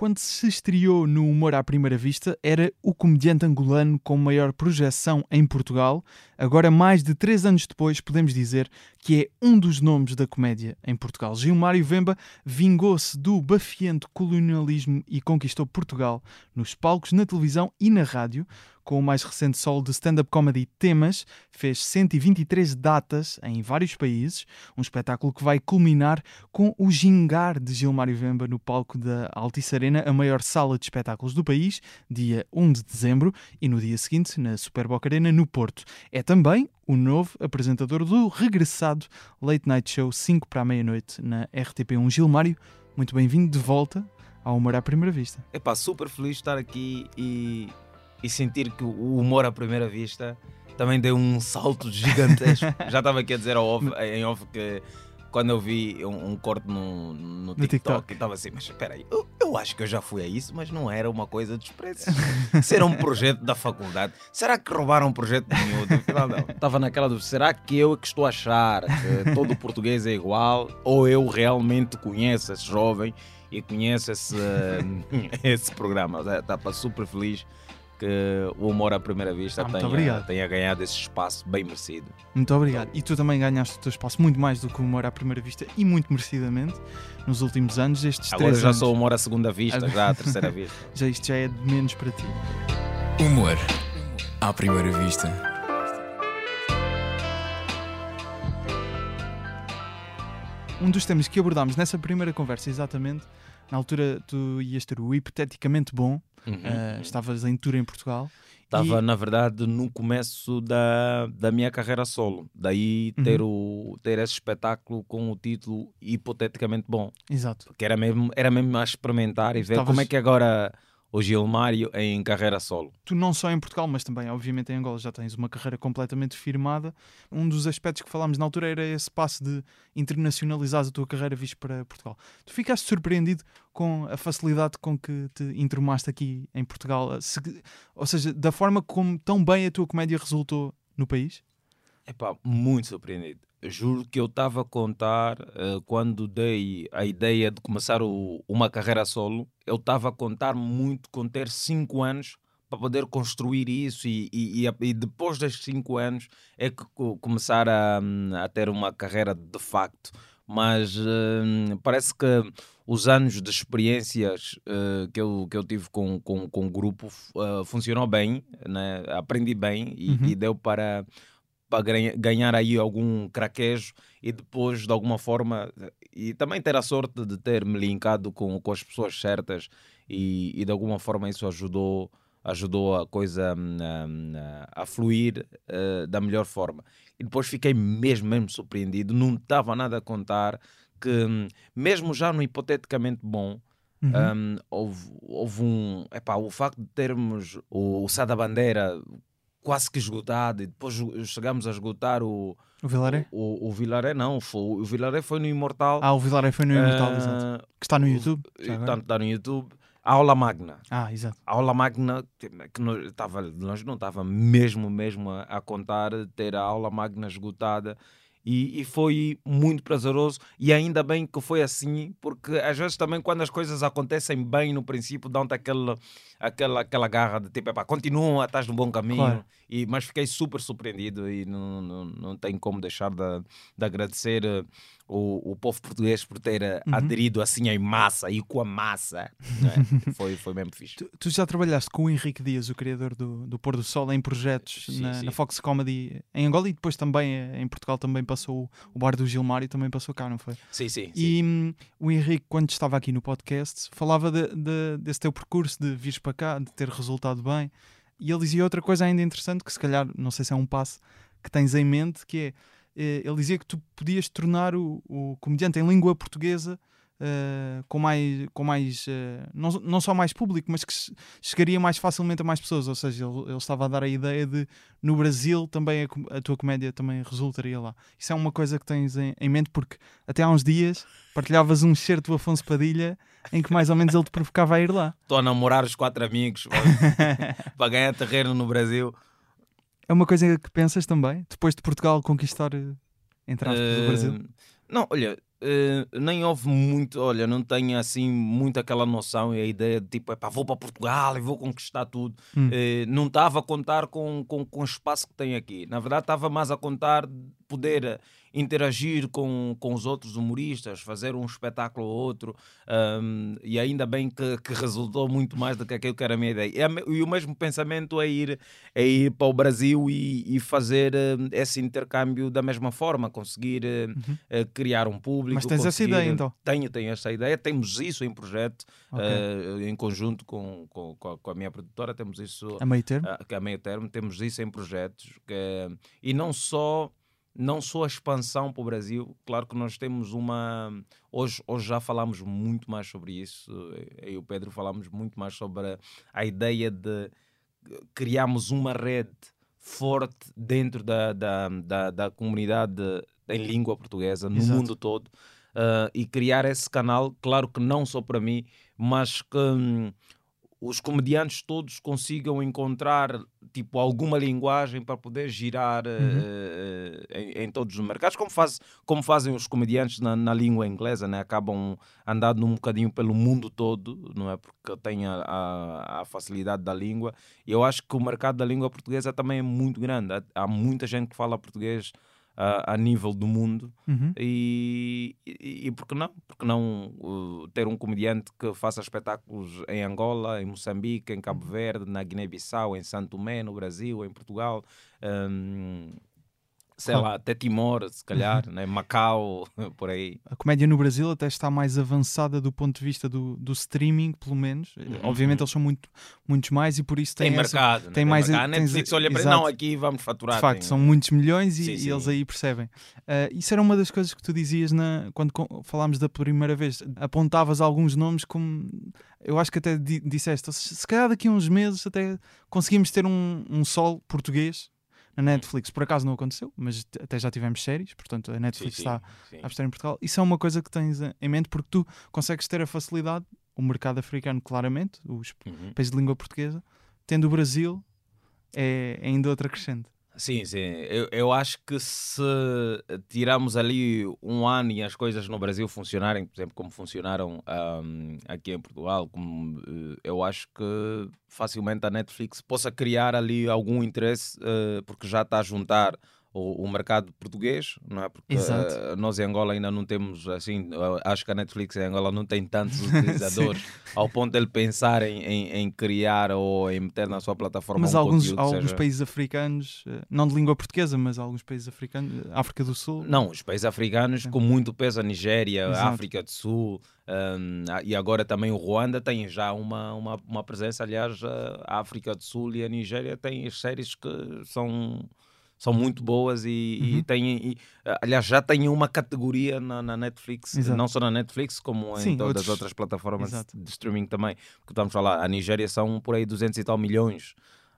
quando se estreou no Humor à Primeira Vista, era o comediante angolano com maior projeção em Portugal. Agora, mais de três anos depois, podemos dizer que é um dos nomes da comédia em Portugal. Gilmário Vemba vingou-se do bafiento colonialismo e conquistou Portugal nos palcos, na televisão e na rádio com o mais recente solo de stand-up comedy Temas, fez 123 datas em vários países, um espetáculo que vai culminar com o gingar de Gilmário Vemba no palco da Altice Arena, a maior sala de espetáculos do país, dia 1 de dezembro, e no dia seguinte na Super Boca Arena, no Porto. É também o novo apresentador do regressado Late Night Show 5 para a meia-noite na RTP1. Gilmário, muito bem-vindo de volta ao Humor à Primeira Vista. Epá, super feliz de estar aqui e e sentir que o humor à primeira vista também deu um salto gigantesco. Já estava aqui a dizer ao off, em off que quando eu vi um, um corte no, no, TikTok, TikTok. estava assim, mas espera aí, eu, eu, acho que eu já fui a isso, mas não era uma coisa de desprezo. Isso era um projeto da faculdade. Será que roubaram um projeto de miúdo? Afinal, não. Estava naquela dúvida, será que eu é que estou a achar que todo português é igual ou eu realmente conheço esse jovem e conheço esse, esse programa? Estava super feliz que o Humor à Primeira Vista ah, tenha, tenha, ganhado esse espaço bem merecido. Muito obrigado. E tu também ganhaste o teu espaço muito mais do que o Humor à Primeira Vista e muito merecidamente nos últimos anos. Estes Agora já anos... sou Humor à Segunda Vista, já à Terceira Vista. já isto já é de menos para ti. Humor à Primeira Vista. Um dos temas que abordámos nessa primeira conversa, exatamente, na altura tu ias ter o hipoteticamente bom, Uhum. Uh, estavas em tour em Portugal. Estava, e... na verdade, no começo da, da minha carreira solo. Daí uhum. ter, o, ter esse espetáculo com o título Hipoteticamente Bom. Exato. Que era mesmo, era mesmo a experimentar e ver Estavas... como é que agora o Gilmário em carreira solo. Tu não só em Portugal, mas também, obviamente, em Angola já tens uma carreira completamente firmada. Um dos aspectos que falámos na altura era esse passo de internacionalizar a tua carreira visto para Portugal. Tu ficaste surpreendido com a facilidade com que te entromaste aqui em Portugal? Se, ou seja, da forma como tão bem a tua comédia resultou no país? É pá, muito surpreendido juro que eu estava a contar uh, quando dei a ideia de começar o, uma carreira solo, eu estava a contar muito com ter 5 anos para poder construir isso e, e, e, depois destes 5 anos é que começar a, a, ter uma carreira de facto. Mas uh, parece que os anos de experiências uh, que, eu, que eu tive com, com, com o grupo funcionou bem, né? aprendi bem e, uhum. e deu para ganhar aí algum craquejo e depois de alguma forma e também ter a sorte de ter me linkado com, com as pessoas certas e, e de alguma forma isso ajudou ajudou a coisa hum, a, a fluir uh, da melhor forma e depois fiquei mesmo mesmo surpreendido não estava nada a contar que hum, mesmo já no hipoteticamente bom Uhum. Um, houve, houve um. Epá, o facto de termos o, o Sada Bandeira quase que esgotado e depois chegamos a esgotar o o Vilaré? O, o, Vilaré não, foi, o Vilaré foi no Imortal. Ah, o Vilaré foi no Imortal, uh, exato. Que está no YouTube. Está, está no YouTube. A aula magna. Ah, exato. A aula magna, que nós, estava, nós não estava mesmo, mesmo a, a contar ter a aula magna esgotada e, e, foi muito prazeroso e ainda bem que foi assim porque às vezes também quando as coisas acontecem bem no princípio dão-te aquela, aquela, aquela garra de tipo, epá, continua, estás no bom caminho claro. e, mas fiquei super surpreendido e não, não, não tenho como deixar de, de agradecer eh, o, o povo português por ter eh, uhum. aderido assim em massa e com a massa. É? foi, foi mesmo fixe. Tu, tu, já trabalhaste com o Henrique Dias, o criador do, do Pôr do Sol, em projetos sim, na, sim. na, Fox Comedy em Angola e depois também eh, em Portugal também passou o bar do Gilmar e também passou cá, não foi? Sim, sim. E hum, o Henrique, quando estava aqui no podcast, falava de, de, desse teu percurso de vir para cá, de ter resultado bem. E ele dizia outra coisa ainda interessante, que se calhar, não sei se é um passo que tens em mente, que é eh, ele dizia que tu podias tornar o, o comediante em língua portuguesa uh, com mais, com mais uh, não, não só mais público, mas que chegaria mais facilmente a mais pessoas. Ou seja, ele, ele estava a dar a ideia de no Brasil também a, a, tua comédia também resultaria lá. Isso é uma coisa que tens em, em mente, porque até há uns dias partilhavas um certo do Afonso Padilha em que mais ou menos ele te provocava a ir lá. Estou a namorar os quatro amigos para ganhar terreno no Brasil. É uma coisa que pensas também, depois de Portugal conquistar, eh, entre aspas, uh, o Brasil? Não, olha, eh, nem houve muito, olha, não tenho assim muito aquela noção e a ideia de tipo, epá, vou para Portugal e vou conquistar tudo. Hum. Eh, não estava a contar com, com, com o espaço que tem aqui. Na verdade, estava mais a contar de poder interagir com, com os outros humoristas, fazer um espetáculo ou outro, um, e ainda bem que, que resultou muito mais do que aquilo que era a minha ideia. E, e o mesmo pensamento é ir, é ir para o Brasil e, e fazer eh, esse intercâmbio da mesma forma, conseguir eh, eh, criar um público. Uhum. Mas tens essa ideia, então? Tenho, tenho essa ideia. Temos isso em projeto, Ok. eh, em conjunto com, com, com a- minha produtora, temos isso A meio termo? ah, que a meio termo temos isso em projetos que- e não só não só a expansão para o Brasil claro que nós temos uma hoje, hoje já falamos muito mais sobre isso eu e o Pedro falamos muito mais sobre a, a ideia de criarmos uma rede forte dentro da, da, da, da comunidade em língua portuguesa no Exato. mundo todo ah, e criar esse canal claro que não só para mim mas que hum, os comediantes todos consigam encontrar tipo alguma linguagem para poder girar eh, em, em todos os mercados, como, faz, como fazem os comediantes na, na língua inglesa, né? acabam andando um bocadinho pelo mundo todo, não é? Porque têm a, a, a facilidade da língua. E eu acho que o mercado da língua portuguesa também é muito grande. Há, há muita gente que fala português a, a nível do mundo. Uhum. E, e, e por que não? Porque não uh, ter um comediante que faça espetáculos em Angola, em Moçambique, em Cabo Verde, na Guiné-Bissau, em Santo Tomé, no Brasil, em Portugal, hum, sei Claro. lá, até Timor, se calhar, né? Macau, por aí. A comédia no Brasil até está mais avançada do ponto de vista do, do streaming, pelo menos. Obviamente eles são muito, muitos mais e por isso Tem, têm essa- mercado. né? tem mais- mercado. A tens- Netflix olha para não, aqui vamos faturar. De facto, tem- são muitos milhões e, Sim, e sim. eles aí percebem. Ah, isso era uma das coisas que tu dizias na, quando falámos da primeira vez. Apontavas alguns nomes como. Eu acho que até di- disseste, se se calhar daqui a uns meses até conseguimos ter um, um sol português na Netflix. Por acaso não aconteceu, mas até já tivemos séries, portanto a Netflix sim, está sim. a apostar em Portugal. Isso é uma coisa que tens em mente porque tu consegues ter a facilidade, o mercado africano, claramente, os Uhum. países de língua portuguesa, tendo o Brasil, é ainda outra crescente. Sim, sim. Eu, eu acho que se tirarmos ali um ano e as coisas no Brasil funcionarem, por exemplo, como funcionaram ahm, aqui em Portugal, como, eh, eu acho que facilmente a Netflix possa criar ali algum interesse, eh, porque já está a juntar o, o mercado português, não é? Porque eh, nós em Angola ainda não temos assim, acho que a Netflix em Angola não tem tantos utilizadores ao ponto de ele pensar em, em, em criar ou em meter na sua plataforma mas um alguns, alguns seja- países africanos, eh, não de língua portuguesa, mas alguns países africanos, eh, África do Sul. Não, os países africanos com muito peso, a Nigéria, a Exato. África do Sul hum, e agora também o Ruanda tem já uma, uma, uma presença. Aliás, a África do Sul e a Nigéria têm as séries que são, são muito boas e, e Uhum. têm, e, aliás, já têm uma categoria na, na Netflix, Exato. não só na Netflix, como em Sim, todas outros- as outras plataformas Exato. de streaming também. Porque estamos a falar, a Nigéria são por aí 200 e tal milhões.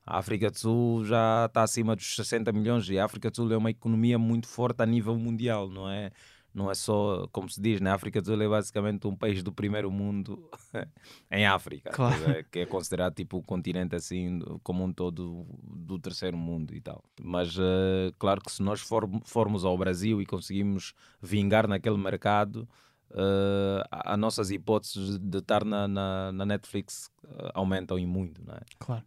A África do Sul já está acima dos 60 milhões e a África do Sul é uma economia muito forte a nível mundial, não é? Não é só, como se diz, né? a África do Sul é basicamente um país do primeiro mundo em África, Claro. que é considerado tipo o continente assim, como um todo do terceiro mundo e tal. Mas eh, claro que se nós for- formos ao Brasil e conseguimos vingar naquele mercado, eh, a- as nossas hipóteses de estar na, na, na Netflix eh, aumentam e muito, não é? Claro.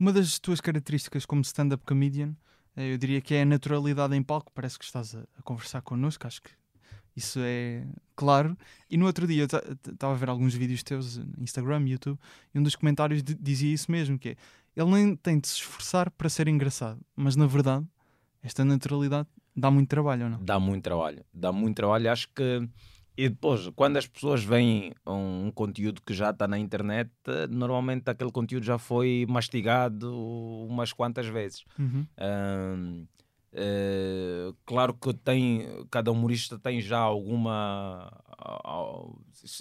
Uma das tuas características como stand-up comedian, eh, eu diria que é a naturalidade em palco. Parece que estás a, a conversar connosco, acho que isso é claro. E no outro dia eu estava a ver alguns vídeos teus no Instagram, YouTube, e um dos comentários di- dizia isso mesmo: que é, ele nem tem de se esforçar para ser engraçado, mas na verdade, esta naturalidade dá muito trabalho, ou não? Dá muito trabalho, dá muito trabalho. Acho que. E depois, quando as pessoas veem um, um conteúdo que já está na internet, eh, normalmente aquele conteúdo já foi mastigado umas quantas vezes. Uhum. Ahm, eh, claro que tem, cada humorista tem já alguma,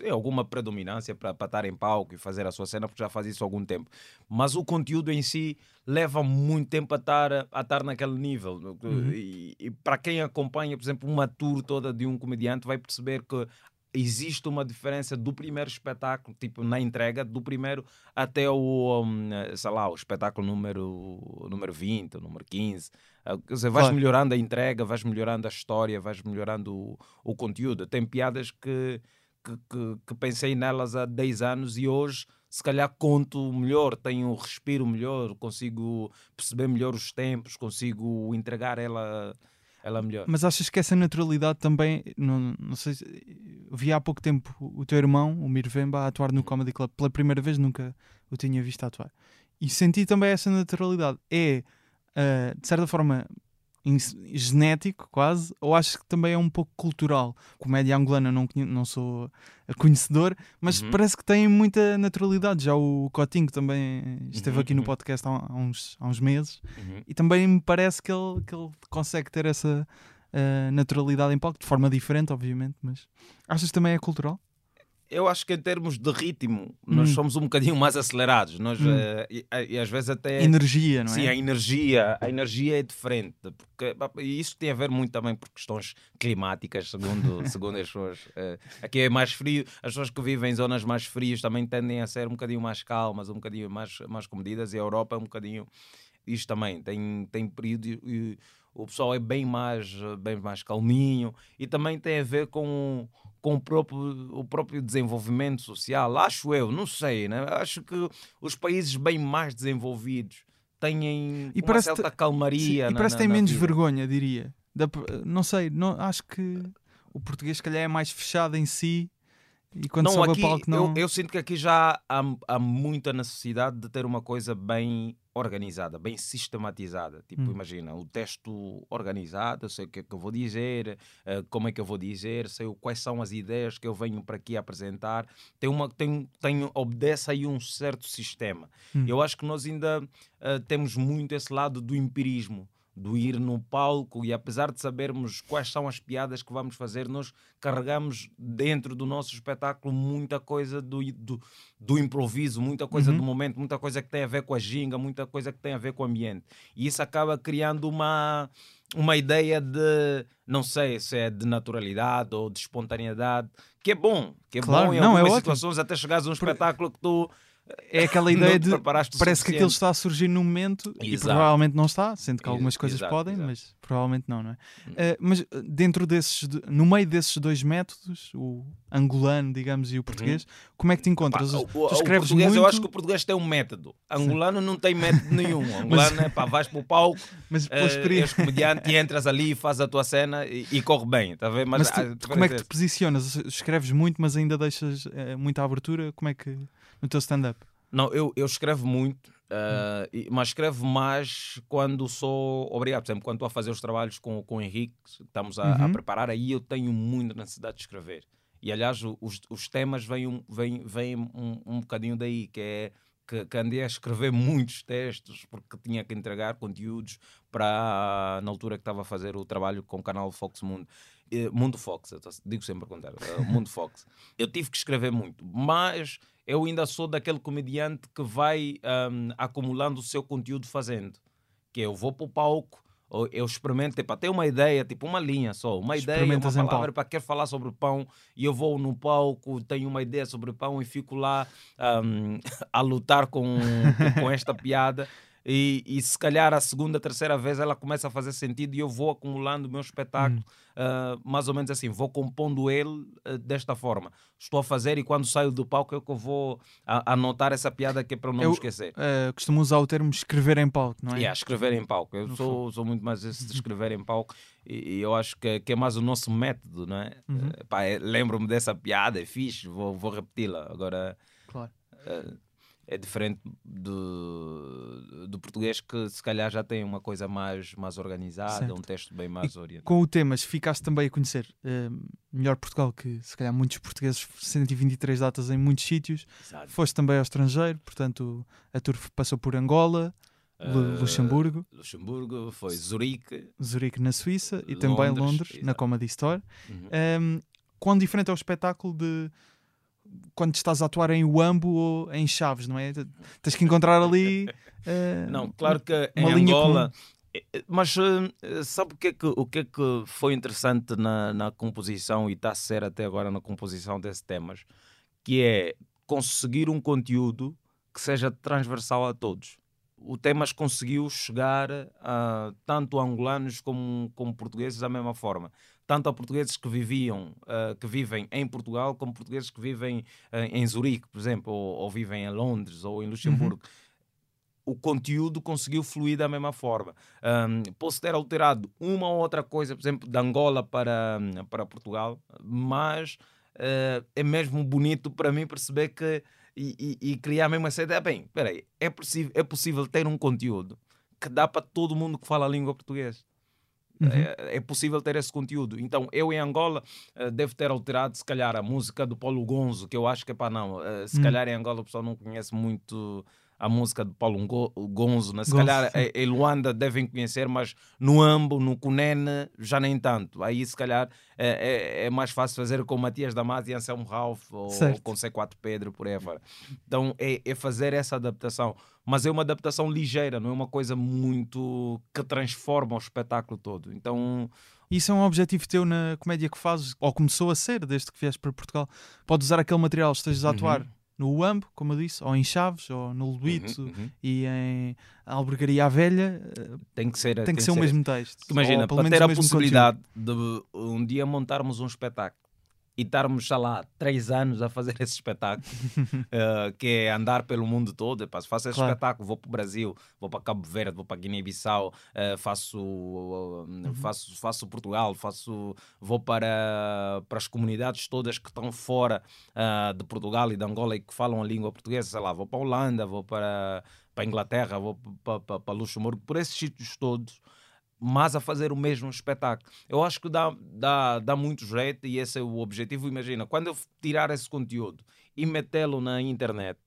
alguma predominância para para estar em palco e fazer a sua cena, porque já faz isso há algum tempo. Mas o conteúdo em si leva muito tempo a estar, a estar naquele nível. Uhum. E, e para quem acompanha, por exemplo, uma tour toda de um comediante, vai perceber que existe uma diferença do primeiro espetáculo, tipo na entrega, do primeiro até o, um, sei lá, o espetáculo número, número 20, número 15. Uh, quer dizer, vais Claro. melhorando a entrega, vais melhorando a história, vais melhorando o, o conteúdo. Tem piadas que, que, que, que pensei nelas há 10 anos e hoje se calhar conto melhor, tenho um respiro melhor, consigo perceber melhor os tempos, consigo entregar ela, ela melhor. Mas achas que essa naturalidade também, não, não sei, se- vi há pouco tempo o teu irmão, o Mirvemba, a atuar no Comedy Club pela primeira vez, nunca o tinha visto atuar. E senti também essa naturalidade. É, ah, de certa forma, genético quase, ou acho que também é um pouco cultural? Comédia angolana não, não sou conhecedor, mas Uhum. parece que tem muita naturalidade. Já o Cotinho também esteve Uhum, aqui no uhum. podcast há, há uns, há uns meses Uhum. e também me parece que ele, que ele consegue ter essa ah, naturalidade em palco, de forma diferente, obviamente, mas achas que também é cultural? Eu acho que em termos de ritmo, nós Hum. somos um bocadinho mais acelerados. Nós, Hum. eh, e, e às vezes até. Energia, não é? Sim, a energia, a energia é diferente, porque e isso tem a ver muito também por questões climáticas, segundo, segundo as pessoas. Eh, aqui é mais frio, as pessoas que vivem em zonas mais frias também tendem a ser um bocadinho mais calmas, um bocadinho mais, mais comedidas, e a Europa é um bocadinho isto também, tem, tem período e o pessoal é bem mais, bem mais calminho e também tem a ver com, com o, próprio, o próprio desenvolvimento social, acho eu, não sei, né? acho que os países bem mais desenvolvidos têm E uma certa calmaria. Sim, e parece que na menos vida. vergonha, diria. Da- não sei, não, acho que o português, se calhar, é mais fechado em si e quando não, aqui, palco não. eu, eu sinto que aqui já há, há muita necessidade de ter uma coisa bem organizada, bem sistematizada. Tipo, Hum. imagina, o texto organizado, eu sei o que é que eu vou dizer, eh, como é que eu vou dizer, sei quais são as ideias que eu venho para aqui apresentar. Tem uma, tem, tem, obedece aí um certo sistema. Hum. Eu acho que nós ainda eh, temos muito esse lado do empirismo. Do ir no palco e apesar de sabermos quais são as piadas que vamos fazer, nós carregamos dentro do nosso espetáculo muita coisa do, do, do improviso, muita coisa Uhum. do momento, muita coisa que tem a ver com a ginga, muita coisa que tem a ver com o ambiente. E isso acaba criando uma, uma ideia de, não sei se é de naturalidade ou de espontaneidade, que é bom, que é Claro, bom em não, é algumas ótimo. situações até chegares a um espetáculo que tu É aquela ideia de. Parece que aquilo suficiente. está a surgir no momento e Exato. provavelmente não está, sendo que algumas coisas exato, podem, exato. mas provavelmente não, não é? Hum. Eh, mas eh, dentro desses, no meio desses dois métodos, o angolano, digamos, e o português, como é que te Uhum. Encontras? tu o- o escreves português, muito, eu acho que o português tem um método. Angolano não tem método nenhum. Angolano é pá, vais para o palco, mas experiência. és comediante e entras ali e fazes a tua cena e, e corre bem, tá a ver? Mas, Mas, tu- a como é que te posicionas? Escreves muito, mas ainda deixas eh, muita abertura? Como é que. No teu stand-up? Não, eu, eu escrevo muito, eh, e- mas escrevo mais quando sou obrigado. Por exemplo, quando estou a fazer os trabalhos com, com o Henrique, estamos a, a Uhum. preparar, aí eu tenho muita necessidade de escrever. E aliás, os, os temas vêm, um, vêm, vêm um, um bocadinho daí, que é que, que andei a escrever muitos textos porque tinha que entregar conteúdos para na altura que estava a fazer o trabalho com o canal Fox Mundo. Eh, Mundo Fox, digo sempre a contar, eh, Mundo Fox. Eu tive que escrever muito, mas eu ainda sou daquele comediante que vai ahm, acumulando o seu conteúdo fazendo. Que eu vou para o palco, eu experimento, tipo, até uma ideia, tipo uma linha só, uma ideia, uma palavra para querer falar sobre pão e eu vou no palco, tenho uma ideia sobre pão e fico lá ahm, a lutar com, com esta piada. E, e se calhar a segunda, terceira vez ela começa a fazer sentido e eu vou acumulando o meu espetáculo, ah, mais ou menos assim, vou compondo ele ah, desta forma. Estou a fazer e quando saio do palco é que eu vou a- anotar essa piada que é para não Eu- me esquecer. Eh, costumo usar o termo escrever em palco, não é? Yeah, escrever em palco. Eu sou, sou muito mais esse de escrever em palco e, e eu acho que, que é mais o nosso método, não é? Uhum. Eh, é- Lembro-me dessa piada, é fixe, vou, vou repeti-la. Agora Claro. É diferente do, do português que se calhar já tem uma coisa mais, mais organizada, Certo. um texto bem mais orientado. Com o temas, ficaste também a conhecer eh, melhor Portugal, que se calhar muitos portugueses, 123 datas em muitos sítios. Exato. Foste também ao estrangeiro, portanto a tour passou por Angola, Eh, Luxemburgo, Luxemburgo, foi Zurique. Zurique na Suíça e também Londres, Londres, na exato. Comedy Store. Uhum. Um, quão diferente é o espetáculo de quando estás a atuar em Uambo ou em Chaves, não é? Tens que encontrar ali. eh, Não, claro que uma em Angola, Mas uh, sabe o que, é que, o que é que foi interessante na, na composição e está a ser até agora na composição desses temas? Que é conseguir um conteúdo que seja transversal a todos. O Temas conseguiu chegar a tanto angolanos como, como portugueses da mesma forma. Tanto a portugueses que viviam, uh, que vivem em Portugal, como portugueses que vivem uh, em Zurique, por exemplo, ou, ou, vivem em Londres ou em Luxemburgo. Uhum. O conteúdo conseguiu fluir da mesma forma. Um, posso ter alterado uma ou outra coisa, por exemplo, de Angola para, para Portugal, mas uh, é mesmo bonito para mim perceber que e, e, e criar mesmo essa ideia. Bem, peraí, é possível, é possível ter um conteúdo que dá para todo mundo que fala a língua portuguesa. Uhum. É, é, possível ter esse conteúdo. Então, eu em Angola uh, devo ter alterado, se calhar, a música do Paulo Gonzo, que eu acho que é para não. Uh, se uhum. calhar em Angola o pessoal não conhece muito a música de Paulo Gonzo, né? se Gonzo, calhar sim. em Luanda devem conhecer, mas no Ambo, no Cunene, já nem tanto. Aí se calhar é, é, é mais fácil fazer com Matias Damasio e Anselmo Ralph ou, ou, com C4 Pedro, por aí fora. Então é, é fazer essa adaptação. Mas é uma adaptação ligeira, não é uma coisa muito que transforma o espetáculo todo. Então isso é um objetivo teu na comédia que fazes, ou começou a ser desde que vieste para Portugal. Podes usar aquele material, estejas a atuar uhum no UAMB, como eu disse, ou em Chaves, ou no Luito uhum, uhum. e em Albergaria à Velha, eh, tem que ser, tem, tem que ser, ser o mesmo texto. Imagina, para ter a possibilidade conteúdo. de um dia montarmos um espetáculo e estarmos, sei lá, três anos a fazer esse espetáculo, uh, que é andar pelo mundo todo. Epá, faço esse claro. espetáculo, vou para o Brasil, vou para Cabo Verde, vou para Guiné-Bissau, uh, faço, uh, uhum. faço, faço Portugal, faço, vou para, para as comunidades todas que estão fora de Portugal e de Angola e que falam a língua portuguesa, sei lá, vou para a Holanda, vou para, para a Inglaterra, vou para, para, para Luxemburgo, por esses sítios todos mas a fazer o mesmo espetáculo. Eu acho que dá, dá, dá muito jeito e esse é o objetivo. Imagina, quando eu tirar esse conteúdo e metê-lo na internet,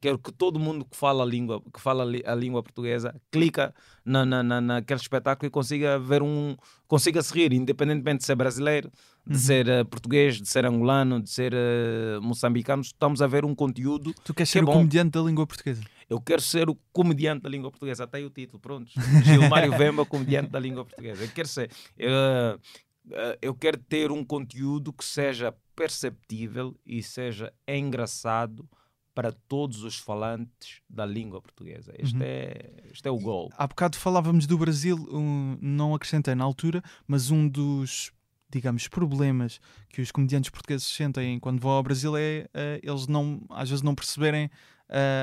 quero que todo mundo que fala a língua, que fala a língua portuguesa clica na, na, na, naquele espetáculo e consiga ver um consiga se rir, independentemente de ser brasileiro, de uhum. ser uh, português, de ser angolano, de ser uh, moçambicano, estamos a ver um conteúdo. Tu queres ser é o bom. comediante da língua portuguesa? Eu quero ser o comediante da língua portuguesa, até aí o título, pronto. Gilmário Vemba, comediante da língua portuguesa. Eu quero ser. Uh, eu quero ter um conteúdo que seja perceptível e seja engraçado para todos os falantes da língua portuguesa. Este, uhum. é, este é o gol. Há bocado falávamos do Brasil, um, não acrescentei na altura, mas um dos digamos, problemas que os comediantes portugueses sentem quando vão ao Brasil é uh, eles não, às vezes não perceberem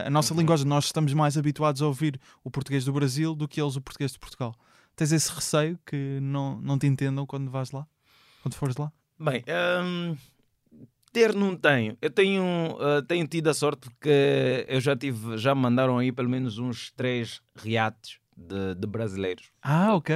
a nossa uhum. linguagem. Nós estamos mais habituados a ouvir o português do Brasil do que eles o português de Portugal. Tens esse receio que não, não te entendam quando vais lá? Quando fores lá? Bem, um, ter não tenho. Eu tenho, uh, tenho tido a sorte porque eu já tive, já me mandaram aí pelo menos uns três reates de, de brasileiros. Ah, ok.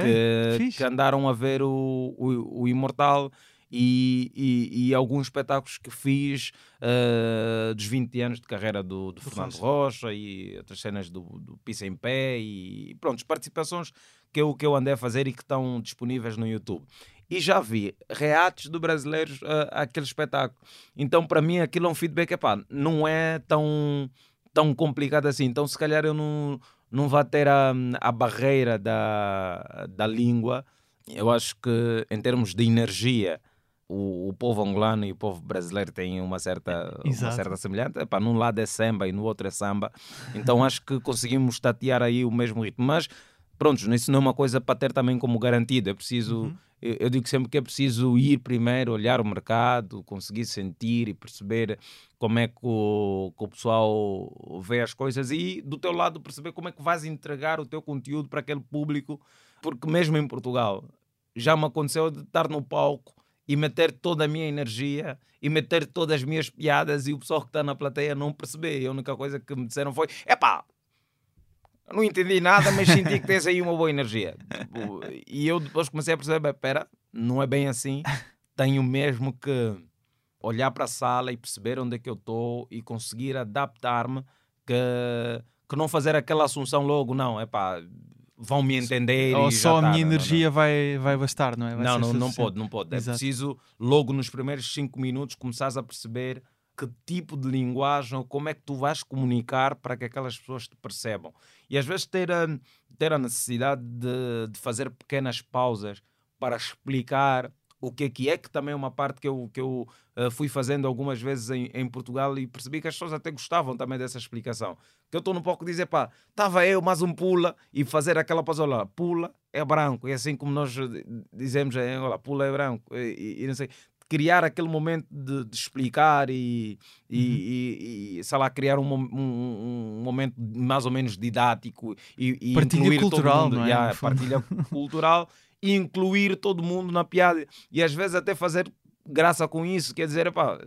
Que, que, andaram a ver o, o, o Imortal e, e, e, alguns espetáculos que fiz uh, dos 20 anos de carreira do, do Fernando Rocha e outras cenas do, do Pisa em Pé e pronto, participações que eu, que eu andei a fazer e que estão disponíveis no YouTube e já vi reatos do brasileiros uh, àquele espetáculo. Então, para mim, aquilo é um feedback, epá, não é tão, tão complicado assim. Então, se calhar eu não, não vou ter a, a barreira da, da língua. Eu acho que, em termos de energia, o, o, povo angolano e o povo brasileiro têm uma certa, uma certa semelhança. Epá, num lado é samba e no outro é samba. Então acho que conseguimos tatear aí o mesmo ritmo. Mas, pronto, isso não é uma coisa para ter também como garantido. É preciso. Uhum eu digo sempre que é preciso ir primeiro, olhar o mercado, conseguir sentir e perceber como é que o, que o pessoal vê as coisas e do teu lado perceber como é que vais entregar o teu conteúdo para aquele público, porque mesmo em Portugal já me aconteceu de estar no palco e meter toda a minha energia e meter todas as minhas piadas e o pessoal que está na plateia não perceber. A única coisa que me disseram foi: epá, não entendi nada, mas senti que tens aí uma boa energia. E eu depois comecei a perceber: espera, não é bem assim. Tenho mesmo que olhar para a sala e perceber onde é que eu estou e conseguir adaptar-me, que, que não fazer aquela assunção logo, não, é vão me entender. Ou só a tá, minha não, energia não. Vai, vai bastar, não é? Vai não, não, não pode, não pode. É Exato. É preciso, logo nos primeiros cinco minutos, começares a perceber que tipo de linguagem ou como é que tu vais comunicar para que aquelas pessoas te percebam. E às vezes ter a, ter a necessidade de, de fazer pequenas pausas para explicar o que é que é, que também é uma parte que eu, que eu uh, fui fazendo algumas vezes em, em, Portugal e percebi que as pessoas até gostavam também dessa explicação. Que eu estou no pouco dizer, pá, estava eu mais um pula e fazer aquela lá, pula é branco, e assim como nós dizemos em Angola, pula é branco, e, e não sei, criar aquele momento de, de explicar e, e, uhum. e, e, sei lá, criar um, um, um, momento mais ou menos didático e, e partilha cultural, não é? Yeah, partilha cultural e incluir todo mundo na piada e às vezes até fazer graça com isso, quer dizer, epá,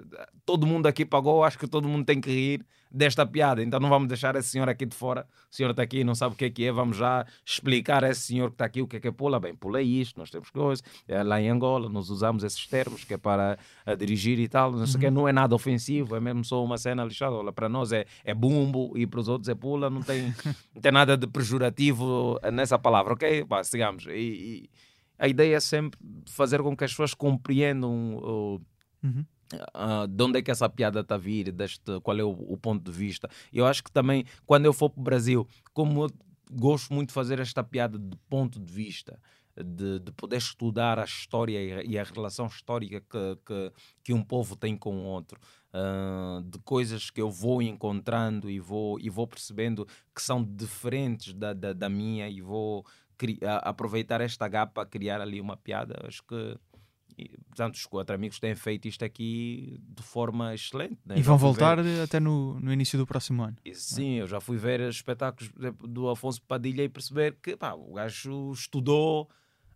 todo mundo aqui pagou, acho que todo mundo tem que rir desta piada, então não vamos deixar esse senhor aqui de fora, o senhor está aqui e não sabe o que é que é, vamos já explicar a esse senhor que está aqui o que é que é pula, bem, pula isto, nós temos coisas, é, lá em Angola nós usamos esses termos que é para dirigir e tal, não sei uhum. que, não é nada ofensivo, é mesmo só uma cena lixada, Olha, para nós é, é bumbo e para os outros é pula, não tem, não tem nada de pejorativo nessa palavra, ok? Bah, sigamos, e, e a ideia é sempre fazer com que as pessoas compreendam uh, uhum. uh, de onde é que essa piada está a vir, deste, qual é o, o, ponto de vista. Eu acho que também, quando eu for para o Brasil, como eu gosto muito de fazer esta piada de ponto de vista, de, de poder estudar a história e a, e a relação histórica que, que, que, um povo tem com o outro, uh, de coisas que eu vou encontrando e vou, e vou percebendo que são diferentes da, da, da minha e vou aproveitar esta gap para criar ali uma piada. Acho que e, portanto, os quatro amigos têm feito isto aqui de forma excelente. Né? E vão voltar ver... até no, no início do próximo ano. E, sim, eu já fui ver espetáculos do Afonso Padilha e perceber que pá, o gajo estudou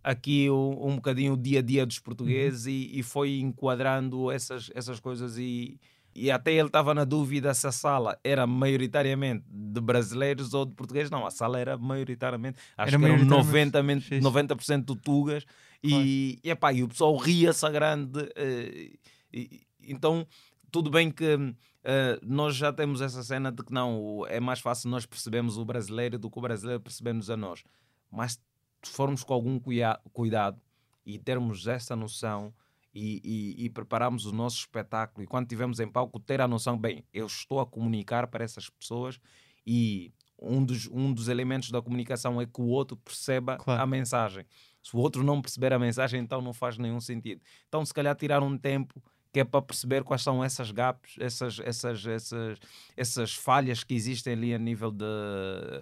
aqui um, um bocadinho o dia a dia dos portugueses uhum. e, e, foi enquadrando essas, essas coisas e, e até ele estava na dúvida se a sala era maioritariamente de brasileiros ou de portugueses. Não, a sala era maioritariamente, acho era que eram 90%, 90 de tugas e, e, epá, e o pessoal ria-se a grande. Uh, e, então, tudo bem que uh, nós já temos essa cena de que não, é mais fácil nós percebermos o brasileiro do que o brasileiro percebemos a nós. Mas se formos com algum cuidado e termos essa noção e, e, e prepararmos o nosso espetáculo e quando estivermos em palco ter a noção, bem, eu estou a comunicar para essas pessoas e um dos, um dos elementos da comunicação é que o outro perceba claro. a mensagem. Se o outro não perceber a mensagem, então não faz nenhum sentido. Então, se calhar, tirar um tempo que é para perceber quais são essas gaps, essas, essas, essas, essas falhas que existem ali a nível de,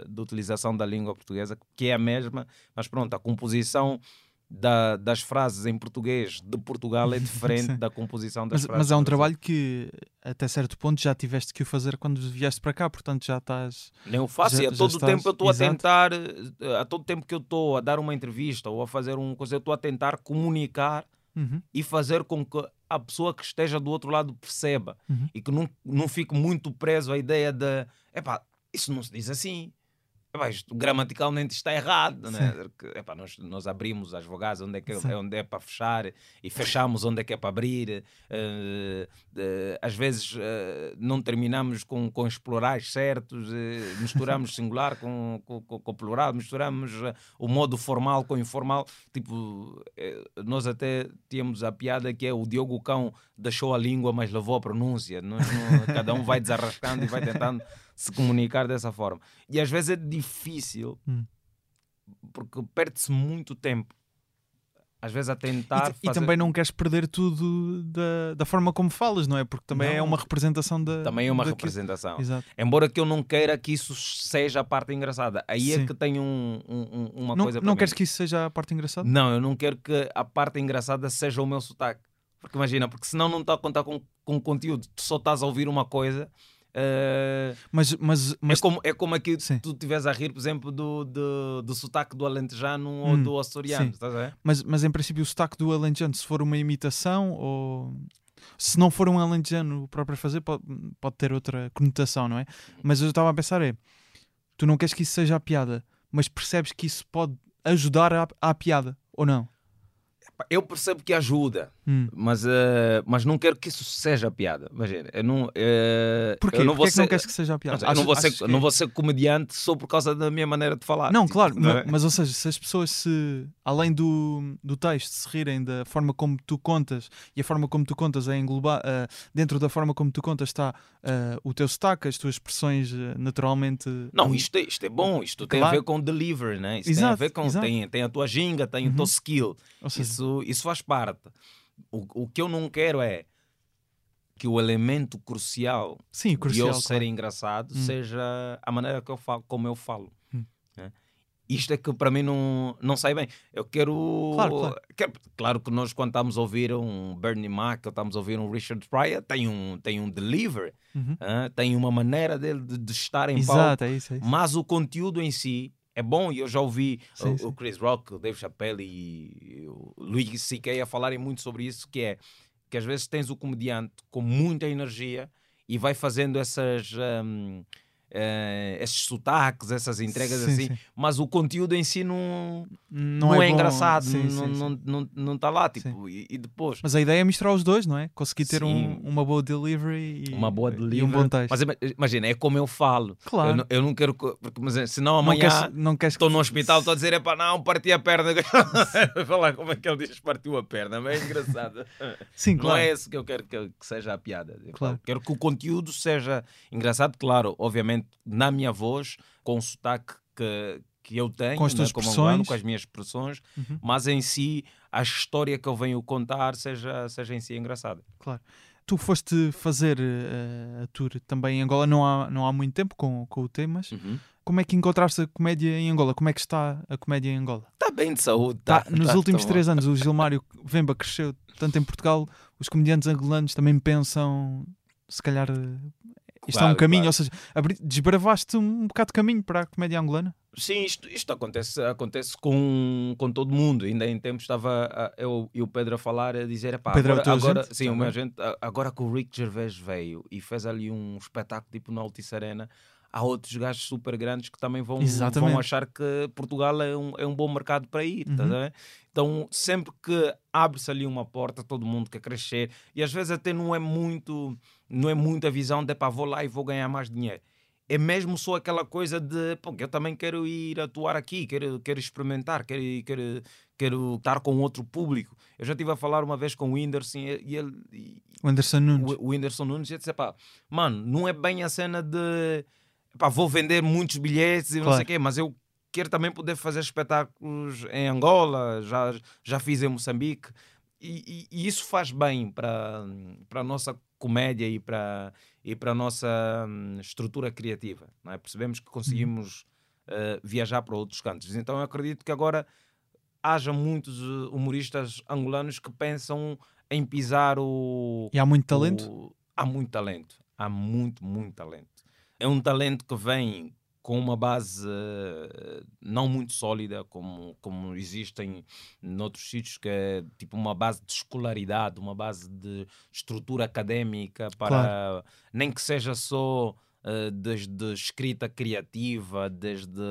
de utilização da língua portuguesa, que é a mesma, mas pronto, a composição da, das frases em português de Portugal é diferente da composição das mas, frases. Mas é um trabalho que até certo ponto já tiveste que o fazer quando vieste para cá, portanto já estás. Nem o faço, já, e a todo estás... tempo eu estou a tentar, eh, a todo tempo que eu estou a dar uma entrevista ou a fazer uma coisa, eu estou a tentar comunicar uhum. e fazer com que a pessoa que esteja do outro lado perceba uhum. e que não, não fique muito preso à ideia de epá, isso não se diz assim Epá, isto, gramaticalmente está errado, né? Epá, nós, nós abrimos as vogais onde é, que é, onde é para fechar e fechamos onde é que é para abrir. Uh, uh, às vezes uh, não terminamos com, com os plurais certos, misturamos singular com, com, com, plural, misturamos o modo formal com informal. Tipo, nós até tínhamos a piada que é o Diogo Cão deixou a língua, mas levou a pronúncia. Nós, não, cada um vai desarrascando e vai tentando se comunicar dessa forma. E às vezes é difícil hum. porque perde-se muito tempo. Às vezes a tentar. E, fazer... e, também não queres perder tudo da, da forma como falas, não é? Porque também é não, é uma representação da. Também é uma representação. Exato. Embora que eu não queira que isso seja a parte engraçada. Aí é Sim. é que tem um, um, uma não, coisa Não queres que isso seja a parte engraçada? Não, eu não quero que a parte engraçada seja o meu sotaque. Porque imagina, porque senão não está a contar com, com conteúdo, tu só estás a ouvir uma coisa Uh, mas, mas, mas, É como, é como aqui sim. tu estiveres a rir, por exemplo, do, do, do sotaque do alentejano hum, ou do açoriano. Mas, mas em princípio, o sotaque do alentejano, se for uma imitação ou se não for um alentejano próprio a fazer, pode, pode ter outra conotação, não é? Mas eu estava a pensar: é tu não queres que isso seja a piada, mas percebes que isso pode ajudar à, à piada ou não? Eu percebo que ajuda, hum. mas, uh, mas não quero que isso seja piada. Imagina, eu não. Uh, Porquê? Eu não Porquê ser... não queres que seja piada? Não, eu não vou, ser, que... não vou ser comediante só por causa da minha maneira de falar. Não, claro, não é? mas, mas ou seja, se as pessoas se além do, do texto se rirem da forma como tu contas e a forma como tu contas é englobar uh, dentro da forma como tu contas está uh, o teu sotaque, as tuas expressões naturalmente. Não, isto é, isto é bom, isto tem a ver com delivery, né? Isto Exato, tem a ver com exato. tem, tem a tua ginga, tem o teu skill. Ou seja, Isso, isso faz parte. O, o que eu não quero é que o elemento crucial sim, de crucial. eu claro. ser engraçado Hum. seja a maneira que eu falo, como eu falo. Hum. né? Isto é que para mim não, não sai bem. Eu quero Claro, claro. quero- claro que nós, quando estamos a ouvir um Bernie Mac ou estamos a ouvir um Richard Pryor, tem um, tem um delivery, Uhum. hã? tem uma maneira dele de, de estar em palco. Exato, é isso. É isso. Mas o conteúdo em si é bom e eu já ouvi Sim, o, sim. o Chris Rock, o Dave Chappelle e o Louis C.K. a falarem muito sobre isso, que é que às vezes tens o comediante com muita energia e vai fazendo essas... hum, eh, esses sotaques, essas entregas Sim, assim, sim. mas o conteúdo em si não, Não, não, é, bom. engraçado, Sim, não, sim. não, não, não está lá, tipo, e, e depois Mas a ideia é misturar os dois, não é? Conseguir ter um, uma boa delivery e, uma boa delivery, um bom texto. mas ima- imagina, é como eu falo, claro. eu, não, eu não quero, porque mas, é, senão não, amanhã não queres Estou no hospital, estou a dizer, é pá, não, parti a perna. Falar como é que ele diz partiu a perna, mas é engraçado. Sim, Não claro. é esse que eu quero que, que seja a piada. Claro. Quero que o conteúdo seja engraçado, claro, obviamente, na minha voz, com o sotaque que, que eu tenho, Com as né, como angolano, com as minhas expressões, Uhum. mas em si, a história que eu venho contar seja, seja em si engraçada. Claro. Tu foste fazer eh, a tour também em Angola não há, não há muito tempo com, com o Temas. Uhum. Como é que encontraste a comédia em Angola? Como é que está a comédia em Angola? Está bem de saúde. Tá, tá- nos tá- últimos tá bom. três anos, o Gilmário Vemba cresceu tanto em Portugal, os comediantes angolanos também pensam, se calhar, isto é um Claro, caminho, claro. ou seja, desbravaste um bocado de caminho para a comédia angolana? Sim, isto, isto acontece, acontece com, com todo mundo. Ainda em tempo estava a- eu e o Pedro a falar, a dizer: epá, O Pedro é agora, agora, sim, o meu a- agora que o Rick Gervais veio e fez ali um espetáculo tipo no Altice Arena, há outros gajos super grandes que também vão, Exatamente. vão achar que Portugal é um, é um bom mercado para ir. tá Uhum. ver? Então, sempre que abre-se ali uma porta, todo mundo quer crescer e às vezes até não é muito, não é muito a visão de pá, vou lá e vou ganhar mais dinheiro é mesmo só aquela coisa de pô, que eu também quero ir atuar aqui, quero, quero experimentar, quero, quero, quero estar com outro público. Eu já estive a falar uma vez com o Whindersson e ele, e O Anderson Nunes. o o Whindersson Nunes e disse: pá, mano, não é bem a cena de pá, vou vender muitos bilhetes e não Claro. sei o quê, mas eu quero também poder fazer espetáculos em Angola, já, já fiz em Moçambique. E, e- e isso faz bem para, a nossa comédia e para, e para a nossa hum, estrutura criativa. Não é? Percebemos que conseguimos eh, viajar para outros cantos. Então eu acredito que agora haja muitos eh, humoristas angolanos que pensam em pisar o, E há muito talento? o- Há muito talento. Há muito, muito talento. É um talento que vem com uma base eh, não muito sólida, como, como existem noutros sítios, que é tipo uma base de escolaridade, uma base de estrutura académica, para nem que seja só desde escrita criativa, desde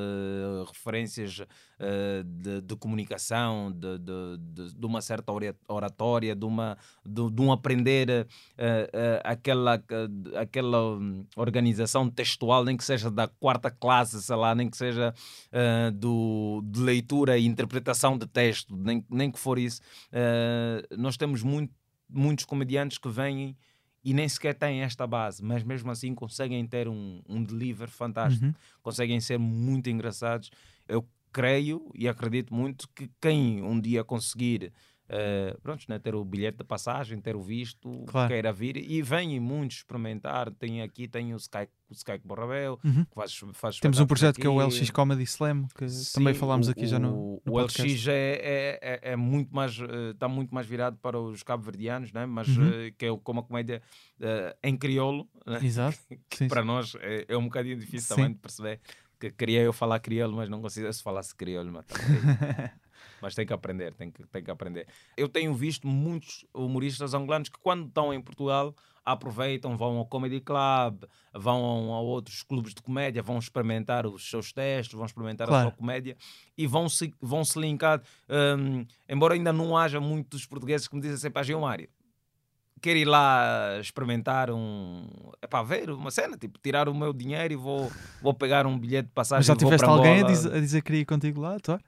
referências eh, de, de comunicação, de, de, de, uma certa ora- oratória, de, uma, de, um aprender eh, eh, aquela, eh, aquela hum, organização textual, nem que seja da quarta classe, sei lá, nem que seja eh, do, de leitura e interpretação de texto, nem, nem que for isso. Eh, nós temos muito, muitos comediantes que vêm e nem sequer têm esta base, mas mesmo assim conseguem ter um, um deliver fantástico, Uhum. conseguem ser muito engraçados. Eu creio e acredito muito que quem um dia conseguir eh, pronto, né, ter o bilhete de passagem, ter o visto, Claro. queira vir e vem muitos experimentar. Tem aqui, tem o Sky, o Sky Borrabel, Uhum. que faz, faz Temos um projeto que é o aqui. LX Comedy Slam, que também Sim, falámos o- aqui já no, o, no o podcast. LX é, é, é, é muito mais está muito mais virado para os cabo-verdianos né? mas Uhum. eh, que é como a comédia eh, em crioulo né? Exato. que Sim, para nós é, é um bocadinho difícil Sim. também de perceber que queria eu falar crioulo mas não consigo se falasse crioulo mas, também mas tem que aprender tem que, tem que aprender eu tenho visto muitos humoristas angolanos que quando estão em Portugal aproveitam, vão ao Comedy Club, vão a outros clubes de comédia, vão experimentar os seus testes, vão experimentar Claro. a sua comédia e vão se, vão se linkar. hum, embora ainda não haja muitos portugueses que me dizem sempre, pá, Gilmário, quero ir lá experimentar um. É para ver uma cena, tipo, tirar o meu dinheiro e vou, vou pegar um bilhete de passagem Mas já tiveste alguém a dizer, a dizer que queria ir contigo lá, Thor?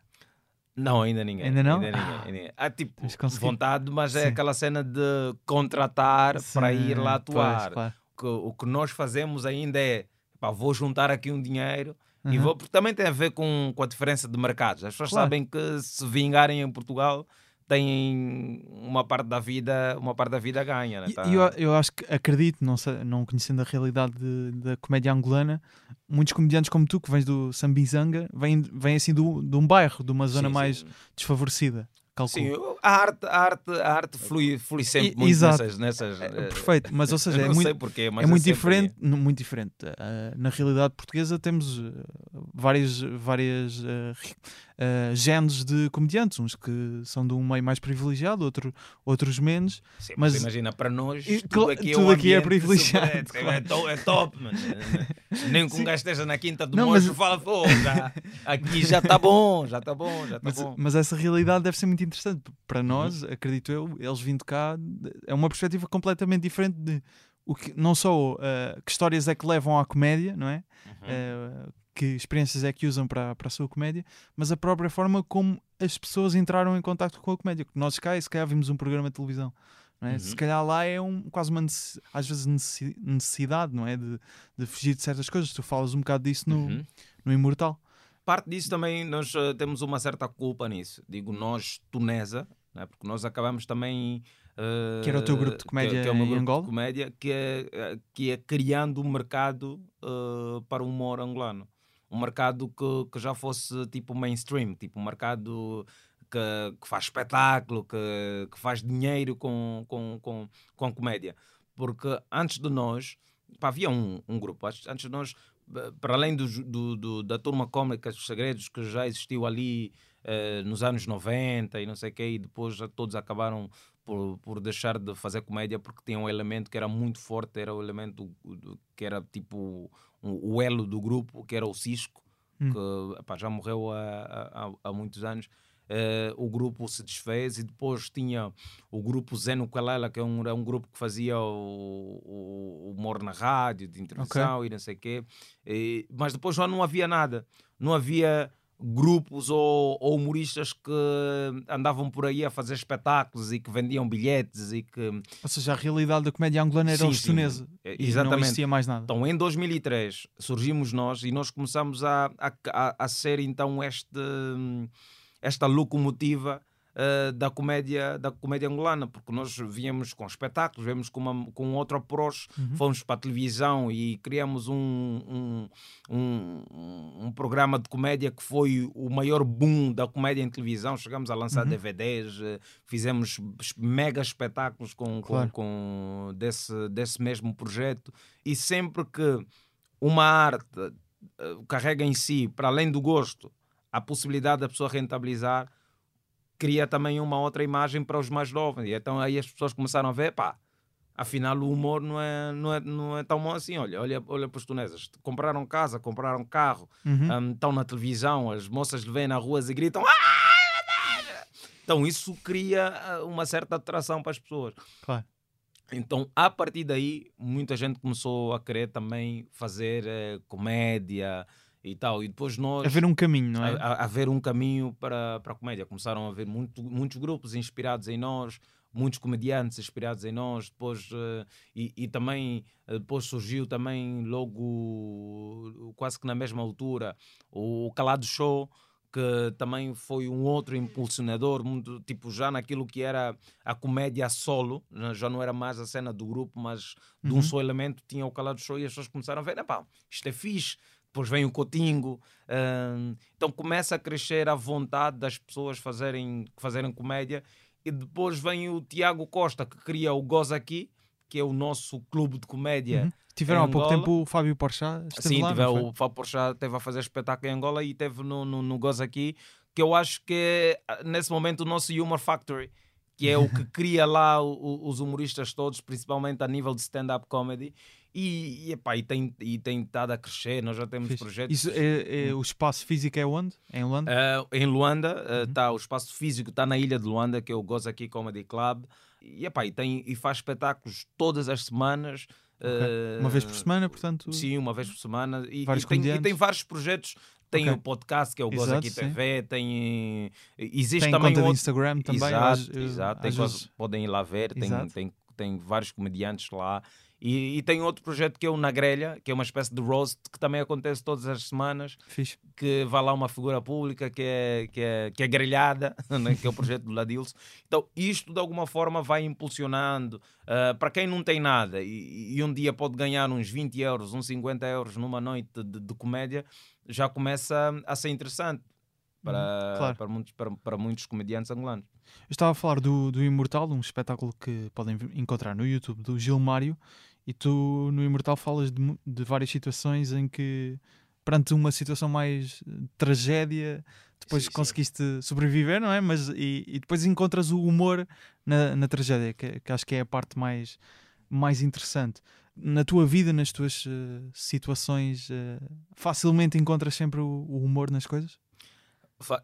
Não, ainda ninguém. Ainda não? Ainda ninguém, ainda ninguém. Há tipo vontade, mas é Sim. aquela cena de contratar para ir lá Sim, pois, atuar. claro. Que o que nós fazemos ainda é pá, vou juntar aqui um dinheiro e Uhum. vou, porque também tem a ver com, com a diferença de mercados. As pessoas Claro. sabem que se vingarem em Portugal têm uma parte da vida, uma parte da vida ganha. Né? E- Tá- eu, eu acho que acredito, não, sei- não conhecendo a realidade de- da comédia angolana, muitos comediantes como tu, que vens do Sambizanga, vêm, vêm assim do, de um bairro, de uma zona Sim, mais sim. desfavorecida. Calculo. Sim, a arte, a arte, a arte flui, flui sempre E- muito exato. nessas. nessas É, eh, perfeito, mas ou seja, é não muito, porquê, é muito diferente, não, muito diferente. Ah, na realidade portuguesa temos ah, várias, várias ah, ah, géneros de comediantes, uns que são de um meio mais privilegiado, outro, outros menos. Sim, mas- mas imagina, para nós, E, tudo aqui é, tudo um aqui é privilegiado, super- É, claro. é, to- é top, mano. Nem que um gajo esteja na quinta do Não, monstro mas- fala, pô, já, aqui já está bom, já está bom, já está Mas, bom. mas essa realidade deve ser muito interessante para Uhum. nós, acredito eu, eles vindo cá, é uma perspectiva completamente diferente de o que, não só ah, que histórias é que levam à comédia, não é? Uhum. Ah, que experiências é que usam para, para a sua comédia, mas a própria forma como as pessoas entraram em contato com a comédia. Porque nós cá, se calhar vimos um programa de televisão, é? Uhum. se calhar lá é um, quase uma às vezes necessi- necessidade, não é? De, de fugir de certas coisas. Tu falas um bocado disso no, Uhum. no Imortal. Parte disso também nós eh, temos uma certa culpa nisso. Digo nós, tunesa, né? porque nós acabamos também. Eh, Que era o teu grupo de que- comédia que é o meu em grupo Angola? De comédia que é, que é criando um mercado eh, para o humor angolano. Um mercado que, que já fosse tipo mainstream, tipo um mercado que, que faz espetáculo, que, que faz dinheiro com, com, com, com comédia. Porque antes de nós, pá, havia um, um grupo, antes de nós, para além dos- do, do- da turma cómica, os segredos que já existiu ali eh, nos anos 90 e não sei o quê, e depois já todos acabaram por, por deixar de fazer comédia porque tinha um elemento que era muito forte, era o elemento que era tipo um- o elo do grupo, que era o Cisco, Hum. que epá, já morreu há, há, há muitos anos. Eh, o grupo se desfez e depois tinha o grupo Zeno Kalela, que é um, era um grupo que fazia o, o, o humor na rádio, de intervenção e não sei o quê. E- mas depois já não havia nada. Não havia grupos ou, ou humoristas que andavam por aí a fazer espetáculos e que vendiam bilhetes e que Ou seja, a realidade da comédia angolana era Sim, os sim, é, E não exatamente. existia mais nada. Então, em 2003, surgimos nós e nós começamos a, a, a- a ser então este, hum, esta locomotiva eh, da comédia da comédia angolana, porque nós viemos com espetáculos, viemos com, uma, com outro approach, Uhum. fomos para a televisão e criamos um, um, um, um programa de comédia que foi o maior boom da comédia em televisão. Chegamos a lançar Uhum. DVDs, eh, fizemos mega espetáculos com, com- Claro. com desse, desse mesmo projeto. E sempre que uma arte eh, carrega em si, para além do gosto, a possibilidade da pessoa rentabilizar, cria também uma outra imagem para os mais jovens. E então aí as pessoas começaram a ver, pá, afinal o humor não é, não é, não é tão bom assim. Olha, olha, olha para os tuneses, compraram casa, compraram carro, Uhum. hum, estão na televisão, as moças lhe vêm na rua e gritam. "Ah!" Então isso cria ah, uma certa atração para as pessoas. Claro. Então, a partir daí, muita gente começou a querer também fazer eh, comédia e tal. E depois nós Haver um caminho, não é? a- haver um caminho para, para a comédia. Começaram a haver muito, muitos grupos inspirados em nós, muitos comediantes inspirados em nós. Depois, eh, e, e também eh, depois surgiu também logo, quase que na mesma altura, o Calado Show, que também foi um outro impulsionador, muito, tipo já naquilo que era a comédia solo, já não era mais a cena do grupo, mas de um Uhum. só elemento tinha o Calado Show e as pessoas começaram a ver, "Epá, isto é fixe, depois vem o Cotingo, hum, então começa a crescer a vontade das pessoas fazerem, fazerem comédia e depois vem o Tiago Costa que cria o Goza Aqui, que é o nosso clube de comédia. Uhum. Tiveram há pouco tempo o Fábio Porchat. esteve Sim, lá, tiver, o Fábio Porchat esteve a fazer espetáculo em Angola e teve no, no, no Goza Aqui, que eu acho que é nesse momento o nosso Humor Factory, que é o que cria lá o- os humoristas todos, principalmente a nível de stand-up comedy. E, e, epá, e, tem, e tem estado a crescer, nós já temos Fixe. projetos. Isso é, é- o espaço físico é onde? É em Luanda? Uh, em Luanda, Uhum. está o espaço físico, está na ilha de Luanda, que é o Goza Aqui Comedy Club. E, epá, e, tem, e faz espetáculos todas as semanas. Ok. uh, Uma vez por semana, portanto. Sim, uma vez por semana. E, e tem, e tem vários projetos Tem Ok. o podcast que é o Goza Exato, Aqui sim. TV, tem. Existe Tem também conta de outro. Instagram também. exato, eu- exato. Tem vezes- podem ir lá ver, tem, tem, tem vários comediantes lá. E, e tem outro projeto que é o Na Grelha, que é uma espécie de roast que também acontece todas as semanas, Fixe. que vai lá uma figura pública que é, que é, que é grelhada, né, que é o projeto do Ladilson. Então, isto de alguma forma vai impulsionando. ah, para quem não tem nada e, e um dia pode ganhar uns 20 euros, uns 50 euros numa noite de, de comédia, já começa a ser interessante para, Uhum, claro. para, muitos, para, para muitos comediantes angolanos. Eu estava a falar do, do Imortal, um espetáculo que podem encontrar no YouTube do Gilmário, e tu no Imortal falas de, de várias situações em que, perante uma situação mais eh, tragédia, depois Sim, sim. conseguiste sobreviver, não é? Mas, e, e depois encontras o humor na, na tragédia, que, que acho que é a parte mais, mais interessante. Na tua vida, nas tuas eh, situações, eh, facilmente encontras sempre o, o humor nas coisas?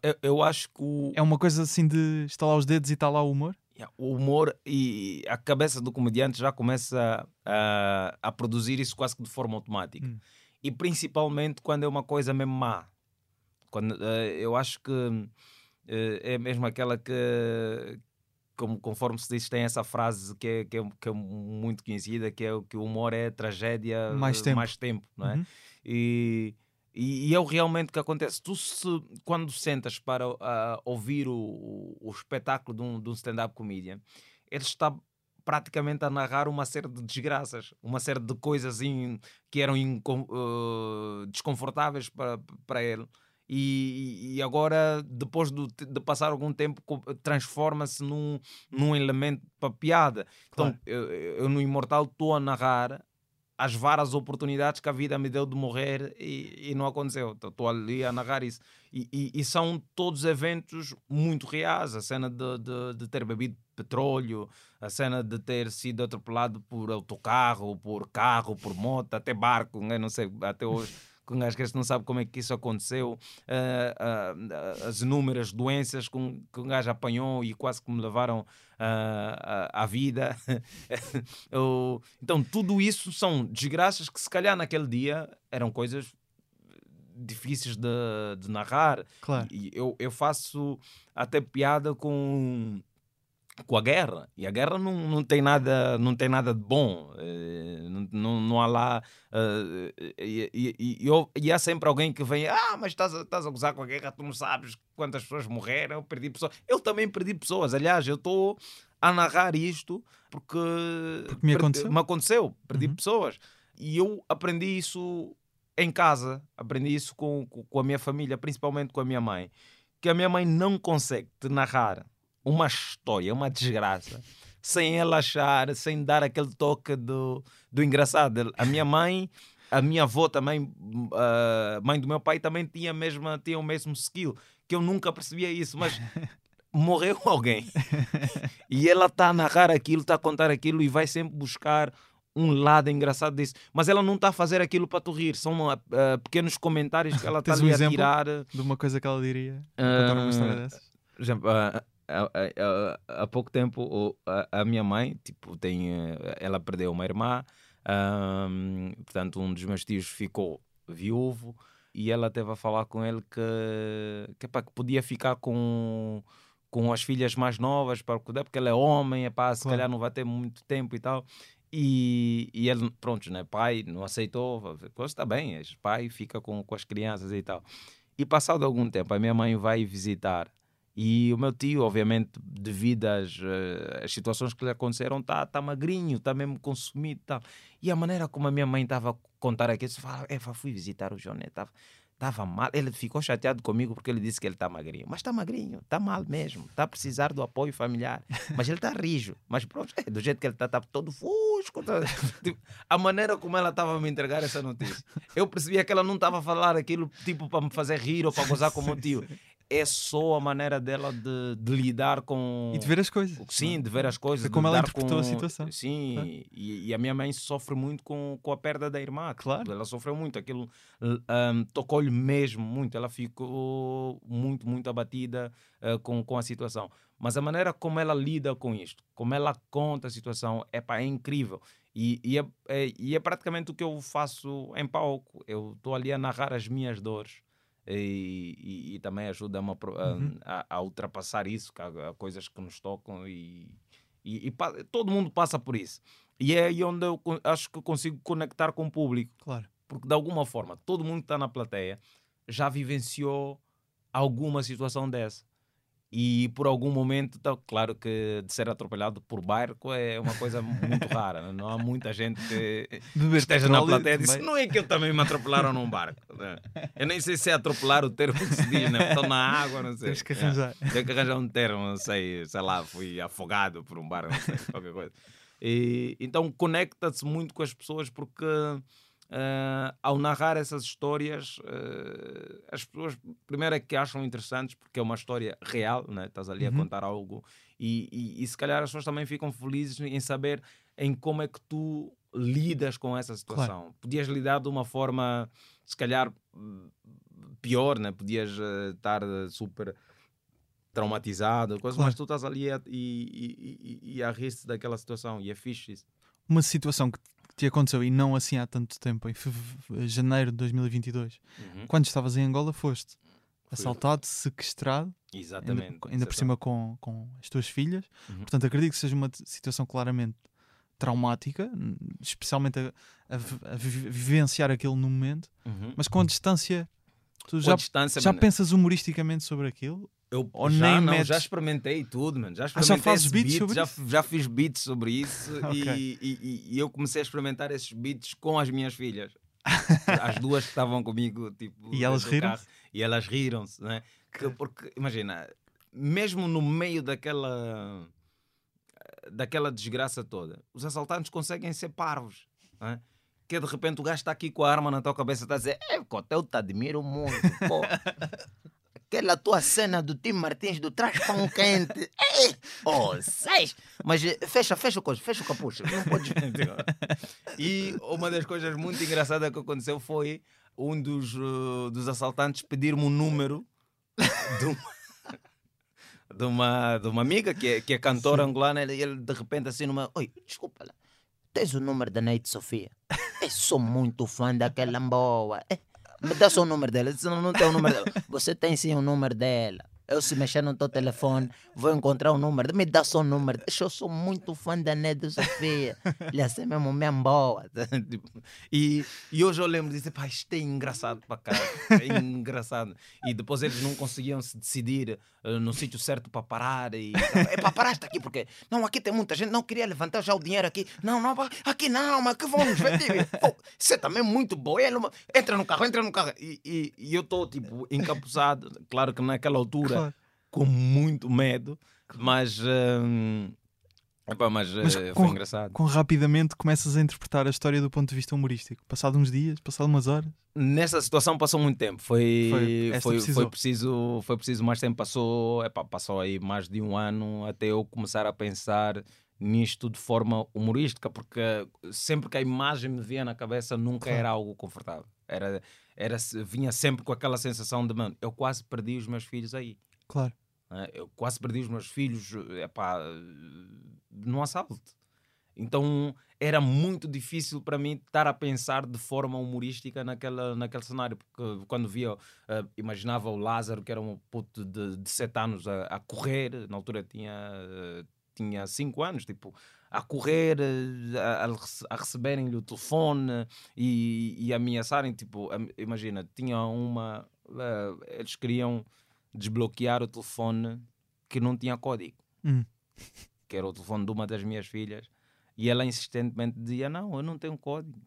Eu, eu acho que o, É uma coisa assim de estalar os dedos e está lá o humor? Yeah, O humor e a cabeça do comediante já começa a, a produzir isso quase que de forma automática. Hum. E principalmente quando é uma coisa mesmo má. Quando, eh, eu acho que eh, é mesmo aquela que, como, conforme se diz, tem essa frase que é, que é, que é muito conhecida, que é o que o humor é tragédia Mais tempo. mais tempo não é? Uhum. E, e, e é o realmente que acontece. Tu, se, quando sentas para ah, ouvir o, o, espetáculo de um, de um stand-up comedian, ele está praticamente a narrar uma série de desgraças, uma série de coisas in- que eram incon- eh, desconfortáveis para, para ele. E, e agora, depois do de passar algum tempo, transforma-se num, num elemento para piada. Então, Claro. eu, eu no Imortal estou a narrar as várias oportunidades que a vida me deu de morrer e, e não aconteceu. Estou ali a narrar isso. E, e- e são todos eventos muito reais. A cena de, de, de ter bebido petróleo, a cena de ter sido atropelado por autocarro, por carro, por moto, até barco, né? não sei, até hoje. Que um gajo que não sabe como é que isso aconteceu, ah, ah, as inúmeras doenças que um, que um gajo apanhou e quase que me levaram ah, à vida. Então, tudo isso são desgraças que, se calhar, naquele dia eram coisas difíceis de, de narrar. Claro. E eu, eu faço até piada com, com a guerra. E a guerra não, não, tem, nada, não tem nada de bom. Eh, Não, não, não há lá. eh, e, e, e, e há sempre alguém que vem: Ah, mas estás a, estás a gozar com a guerra, tu não sabes quantas pessoas morreram. Eu perdi pessoas. Eu também perdi pessoas. Aliás, eu estou a narrar isto porque, Porque me aconteceu. me aconteceu. Perdi Uhum. pessoas. E eu aprendi isso em casa, aprendi isso com, com a minha família, principalmente com a minha mãe, que a minha mãe não consegue te narrar uma história, uma desgraça, sem ela achar, sem dar aquele toque do, do engraçado. A minha mãe, a minha avó também, a mãe do meu pai também tinha, a mesma, tinha o mesmo skill, que eu nunca percebia isso, mas morreu alguém e ela está a narrar aquilo, está a contar aquilo e vai sempre buscar um lado engraçado disso. Mas ela não está a fazer aquilo para tu rir, são ah, ah, pequenos comentários que ela está um a tirar. De uma coisa que ela diria. Contar uma história Ah, dessas. por exemplo, há, há- há- há pouco tempo a, a minha mãe, tipo, tem, eh, ela perdeu uma irmã, ahm, portanto um dos meus tios ficou viúvo e ela teve a falar com ele que, que, epá, que podia ficar com, com as filhas mais novas para cuidar, porque ele é homem, epá, se Claro. calhar não vai ter muito tempo e tal. E, e ele, pronto, né, pai, não aceitou, está bem, pai, fica com, com as crianças e tal. E passado algum tempo, a minha mãe vai visitar e o meu tio, obviamente, devido às, eh, às situações que lhe aconteceram, está tá magrinho, está mesmo consumido tal. E a maneira como a minha mãe estava a contar aquilo, fala, "É, fui visitar o Joné, estava estava mal. Ele ficou chateado comigo porque ele disse que ele está magrinho. Mas está magrinho, está mal mesmo, está a precisar do apoio familiar. Mas ele está rijo. Mas pronto, é, do jeito que ele está, está todo fusco. tá- Tipo, a maneira como ela estava a me entregar essa notícia, eu percebia que ela não estava a falar aquilo tipo para me fazer rir ou para gozar com o meu tio. É só a maneira dela de, de lidar com. E de ver as coisas. Sim, de ver as coisas. De como ela interpretou a com- situação. Sim, e, e a minha mãe sofre muito com, com a perda da irmã. Claro. Ela sofreu muito. Aquilo um, tocou-lhe mesmo muito. Ela ficou muito, muito abatida uh, com, com a situação. Mas a maneira como ela lida com isto, como ela conta a situação, é, pá, é incrível. E, e, é, é- e é praticamente o que eu faço em palco. Eu estou ali a narrar as minhas dores. E, e, e também ajuda-me a, pro- a- Uhum. a- a ultrapassar isso, que há, há coisas que nos tocam e, e- e todo mundo passa por isso. E é aí onde eu acho que consigo conectar com o público, Claro. porque de alguma forma todo mundo que está na plateia já vivenciou alguma situação dessa. E por algum momento, tá, claro que de ser atropelado por barco é uma coisa muito rara. né? Não há muita gente que Beber esteja na plateia e também. Não é que eu também me atropelaram num barco. né? Eu nem sei se é atropelar o termo que se diz, né? Estou na água, não sei. Temos que É. arranjar. Tem que arranjar um termo, não sei, sei lá, fui afogado por um barco, não sei, qualquer coisa. E, então conecta-se muito com as pessoas porque eh, ao narrar essas histórias, eh, as pessoas, primeiro é que acham interessantes porque é uma história real, né? estás ali a Uhum. contar algo, e, e, e se calhar as pessoas também ficam felizes em saber em como é que tu lidas com essa situação. Podias lidar de uma forma, se calhar, pior, né? podias eh, estar super traumatizado, coisa, Claro. mas tu estás ali a, e, e, e, e a rir-se daquela situação e é fixe isso. Uma situação que te aconteceu e não assim há tanto tempo, em feve- janeiro de 2022, Uhum. quando estavas em Angola, foste assaltado, sequestrado, ainda, Exatamente. ainda por exatamente. cima com, com as tuas filhas. Uhum. Portanto, acredito que seja uma situação claramente traumática, especialmente a, a a vi- vivenciar aquilo no momento, Uhum. mas com a distância. Tu Com já, distância, já pensas humoristicamente sobre aquilo? Eu ou já, nem não, metes- já experimentei tudo, mano. Já já experimentei fazes esse beats beat, sobre já, isso? já fiz beats sobre isso Ok. e, e- e- eu comecei a experimentar esses beats com as minhas filhas. As duas que estavam comigo, tipo, E elas carro. E elas riram-se, né? Que, porque, imagina, mesmo no meio daquela daquela desgraça toda, os assaltantes conseguem ser parvos, né? Que de repente o gajo está aqui com a arma na tua cabeça e está a dizer: É, Cota, eu te admiro muito, pô. Aquela tua cena do Tim Martins do trás pão quente. Ei, oh, seis. Mas eh, fecha, fecha o coisa, fecha o capucho. Não podes. e uma das coisas muito engraçadas que aconteceu foi um dos, uh, dos assaltantes pedir-me um número de uma, de uma, de uma amiga que é, que é cantora angolana. E ele de repente assim numa. Oi, desculpa lá. Tens o número da Neide Sofia? Eu sou muito fã daquela boa. Eh, Me dá só o número dela. Eu disse, não, não tem o número dela. Você tem sim o número dela. Eu se mexer no teu telefone, vou encontrar o número. dela. Me dá só o número. Eu sou muito fã da Neide Sofia. Ele é mesmo, mesmo boa. Tipo, e, e hoje eu lembro de dizer, pá, isto é engraçado para cá. É engraçado. E depois eles não conseguiam se decidir eh, no sítio certo para parar. E, é para parar está aqui, porque não, aqui tem muita gente. Não queria levantar já o dinheiro aqui. Não, não, aqui não, mas que vamos ver. Pô, Isso é também muito bom. Ele, entra no carro, entra no carro. E, e, e eu estou, tipo, encapuçado. Claro que naquela altura. Com muito medo, mas. hum, epá, mas, Mas eh, com- foi engraçado. Com rapidamente começas a interpretar a história do ponto de vista humorístico. Passado uns dias, passado umas horas. Nessa situação passou muito tempo. Foi, Foi- foi, foi, preciso, foi preciso mais tempo. Passou, epá, passou aí mais de um ano até eu começar a pensar nisto de forma humorística, porque sempre que a imagem me vinha na cabeça nunca Claro. era algo confortável. Era, era, vinha sempre com aquela sensação de, mano, eu quase perdi os meus filhos aí. Claro. Né? Eu quase perdi os meus filhos epá, num assalto. Então era muito difícil para mim estar a pensar de forma humorística naquela, naquele cenário, porque quando via, eh, imaginava o Lázaro, que era um puto de, de 7 anos, a, a correr, na altura tinha, eh, tinha 5 anos, tipo, a correr, eh, a, a rece- a receberem-lhe o telefone e, e ameaçarem, tipo, am- imagina, tinha uma, eh, eles queriam desbloquear o telefone que não tinha código, Hum. que era o telefone de uma das minhas filhas, e ela insistentemente dizia: Não, eu não tenho código,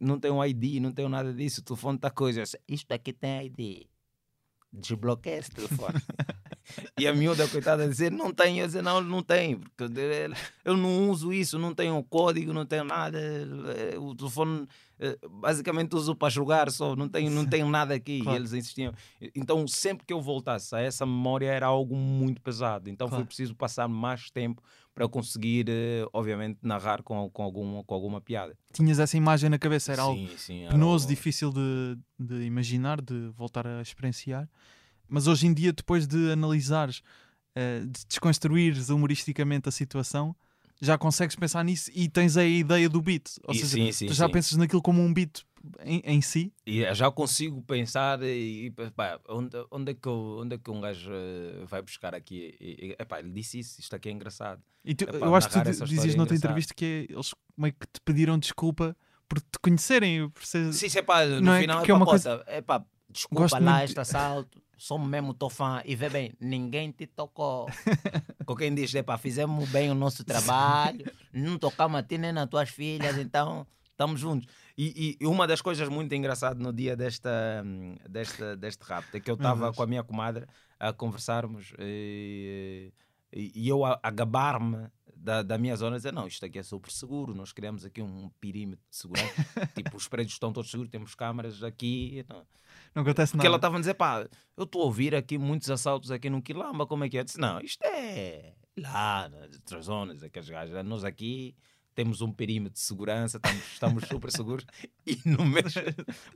não tenho ID, não tenho nada disso, o telefone está coisa. Isto aqui tem ID. Desbloqueia esse telefone. e a miúda, coitada, dizer: Não tem. Eu disse: Não, não tem, porque eu- eu não uso isso, não tenho código, não tenho nada. eh, O telefone eh, basicamente uso para jogar só, não tenho, não tenho nada aqui. Claro. E eles insistiam. Então, sempre que eu voltasse a essa memória, era algo muito pesado. Então, Claro. foi preciso passar mais tempo para eu conseguir, eh, obviamente, narrar com, com, alguma, com alguma piada. Tinhas essa imagem na cabeça, era algo sim, sim, era penoso, algo- difícil de, de imaginar, de voltar a experienciar. Mas hoje em dia, depois de analisares, eh, de desconstruires humoristicamente a situação, já consegues pensar nisso e tens a ideia do beat. Ou E seja, sim, sim, tu já sim. pensas naquilo como um beat em, em si. E já consigo pensar e, pá, onde, onde, é que eu- onde é que um gajo eh, vai buscar aqui? E, e, epá, ele disse isso, isto aqui é engraçado. E tu- Epá, eu acho que tu dizias é noutra entrevista que é, eles meio que te pediram desculpa por te conhecerem. Por ser... Sim, sim, epá, no Não é final é uma coisa... epá, desculpa Gosto lá muito- este assalto, sou mesmo teu fã e vê bem, ninguém te tocou. Com quem diz, epá, fizemos bem o nosso trabalho, não tocamos a ti nem nas tuas filhas, então estamos juntos. E, e uma das coisas muito engraçadas no dia desta, hum, desta, deste rapto é que eu estava Deus. com a minha comadre a conversarmos e, e- eu a, a gabar-me da, da minha zona, dizer, não, isto aqui é super seguro, nós criamos aqui um perímetro de segurança, tipo, os prédios estão todos seguros, temos câmaras aqui, não. Não acontece Porque ela nada. estava a dizer, pá, eu estou a ouvir aqui muitos assaltos aqui no Quilamba, como é que é? Eu disse, não, isto é lá nas outras zonas, aqueles gajos. Nós aqui temos um perímetro de segurança, estamos, estamos super seguros. E no mês,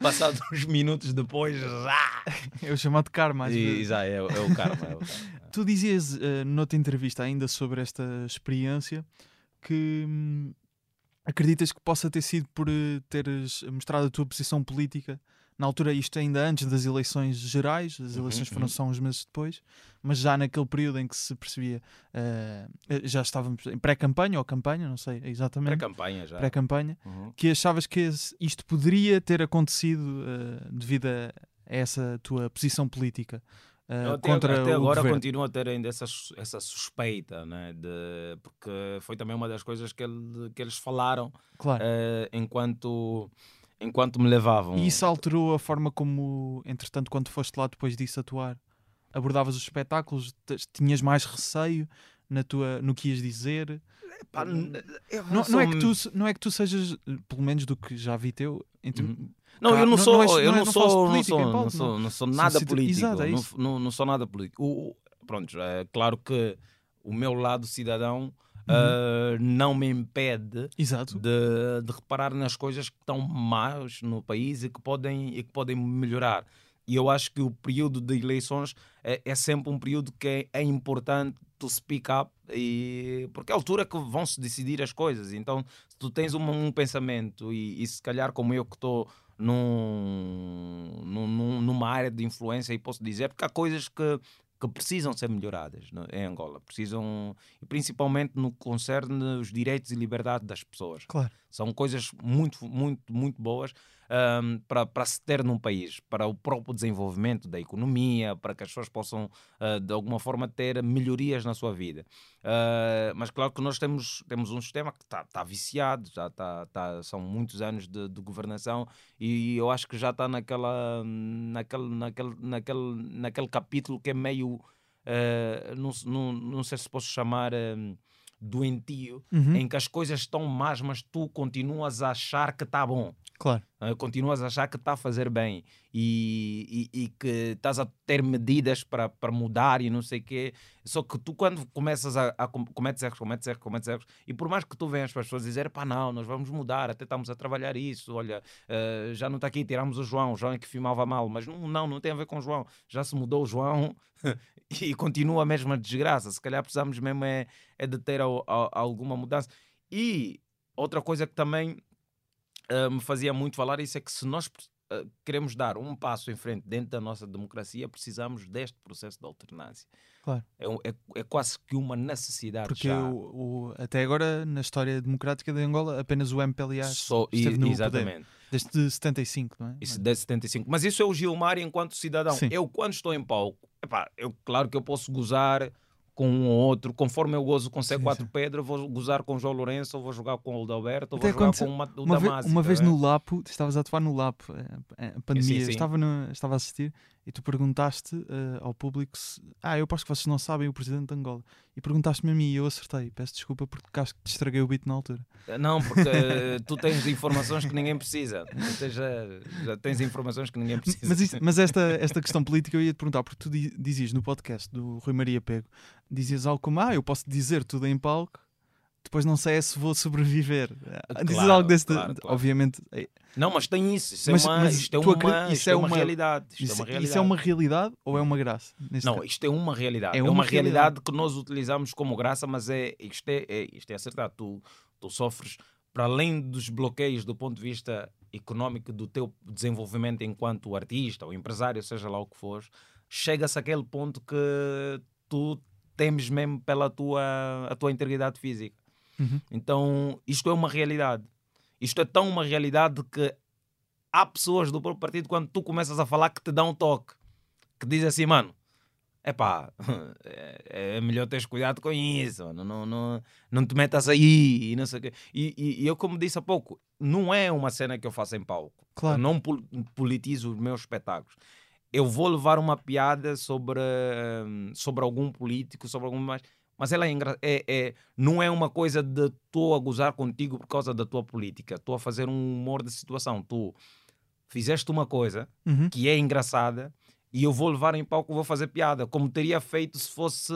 passados uns minutos depois, já, É o chamado karma. e já é, o- é o karma. É o karma. Tu dizias eh, noutra entrevista ainda sobre esta experiência que hum, acreditas que possa ter sido por eh, teres mostrado a tua posição política na altura, isto ainda antes das eleições gerais, as Uhum, eleições foram uhum. só uns meses depois, mas já naquele período em que se percebia, eh, já estávamos em pré-campanha ou campanha, não sei exatamente, Pré-campanha já. pré-campanha, Uhum. que achavas que isto poderia ter acontecido eh, devido a essa tua posição política Eu até, contra até agora governo. continuo a ter ainda essa, essa suspeita, né? de, porque foi também uma das coisas que, ele- que eles falaram Claro. enquanto, enquanto me levavam. E isso alterou a forma como, entretanto, quando foste lá depois disso atuar, abordavas os espetáculos, tinhas mais receio na tua, no que ias dizer. Pá, n- eu Não, não é que tu, não é que tu sejas, pelo menos do que já vi teu, Uhum. Não, eu não sou, não eu não sou, não sou, não sou, nada político. Exato, é não, isso. não, não sou nada político. O, o- pronto, é claro que o meu lado cidadão Uhum. ah, não me impede de, de reparar nas coisas que estão más no país e que podem, e que podem melhorar. E eu acho que o período de eleições é, é sempre um período que é, é importante to speak up, e, porque é a altura que vão se decidir as coisas. Então, se tu tens um, um pensamento e, e se calhar como eu que estou num, num- num- numa área de influência e posso dizer, porque há coisas que, que precisam ser melhoradas no- em Angola, precisam, e principalmente no que concerne os direitos e liberdade das pessoas. Claro. São coisas muito, muito, muito boas ahm, para, para se ter num país, para o próprio desenvolvimento da economia, para que as pessoas possam, ah, de alguma forma, ter melhorias na sua vida. Ah, mas claro que nós temos, temos um sistema que está tá viciado, já tá, tá, são muitos anos de, de governação e eu acho que já está naquela, naquele, naquele, naquele, naquele capítulo que é meio, ah, não, não, não sei se posso chamar doentio, Uhum, em que as coisas estão más, mas tu continuas a achar que está bom. Claro. Uh, continuas a achar que está a fazer bem e, e, e que estás a ter medidas para, mudar e não sei o quê. Só que tu, quando começas a, a com- cometes erros, cometes erros, cometes erros, e por mais que tu venhas para as pessoas dizer, pá, não, nós vamos mudar, até estamos a trabalhar isso, olha, uh, já não está aqui, tiramos o João, o João é que filmava mal, mas não, não, não tem a ver com o João, já se mudou o João e continua a mesma desgraça. Se calhar precisamos mesmo é, é de ter al- al- alguma mudança. E outra coisa que também me fazia muito falar isso é que se nós uh, queremos dar um passo em frente dentro da nossa democracia, precisamos deste processo de alternância. Claro. É, é, é quase que uma necessidade Porque já. o, o- até agora, na história democrática de Angola, apenas o MPLA Só, esteve e- no poder. exatamente. Desde 75, não é? Isso de 75. Mas isso é o Gilmar enquanto cidadão. Sim. Eu, quando estou em palco, epá, eu, claro que eu posso gozar com um ou outro, conforme eu gozo com C4 sim. Pedro, vou gozar com João Lourenço, ou vou jogar com o Alberto, ou vou jogar com uma, o Uma, ve- Damásio, uma tá vez bem? no Lapo, estavas a atuar no Lapo, eh, a pandemia, Sim, sim. Estava, no- estava a assistir e tu perguntaste eh, ao público se. Ah, eu acho que vocês não sabem o presidente de Angola. E perguntaste-me a mim e eu acertei. Peço desculpa porque acho que te estraguei o beat na altura. Não, porque eh, tu tens informações que ninguém precisa. Tens, já, já tens informações que ninguém precisa. Mas, isto- mas esta, esta questão política eu ia te perguntar, porque tu di- dizias no podcast do Rui Maria Pego, dizias algo como: Ah, eu posso dizer tudo em palco, depois não sei é se vou sobreviver. Dizes Claro, algo desse. claro, claro. Obviamente, é- Não, mas tem isso. Isso Mas- é uma, mas isto é uma, isto isso é é uma uma- realidade. Isto isso, é uma isso realidade. é uma realidade ou é uma graça? Não, caso? isto é uma realidade. É É uma uma, realidade. realidade. que nós utilizamos como graça, mas é, isto, é, é, isto é acertado. Tu, tu sofres, para além dos bloqueios do ponto de vista económico do teu desenvolvimento enquanto artista ou empresário, seja lá o que for, chega-se àquele ponto que tu temes mesmo pela tua, a tua integridade física. Uhum. Então, isto é uma realidade. Isto é tão uma realidade que há pessoas do próprio partido, quando tu começas a falar, que te dão um toque, que dizem assim, mano, epá, é, é melhor teres cuidado com isso, não, não, não, não te metas aí e não sei o quê. E, e, e eu, como disse há pouco, não é uma cena que eu faço em palco. Claro. Eu não pol- politizo os meus espetáculos. Eu vou levar uma piada sobre, hum, sobre algum político, sobre algum mais. Mas ela é, é, é não é uma coisa de estou a gozar contigo por causa da tua política. Estou a fazer um humor de situação. Tu fizeste uma coisa Uhum. que é engraçada e eu vou levar em palco, vou fazer piada, como teria feito se fosse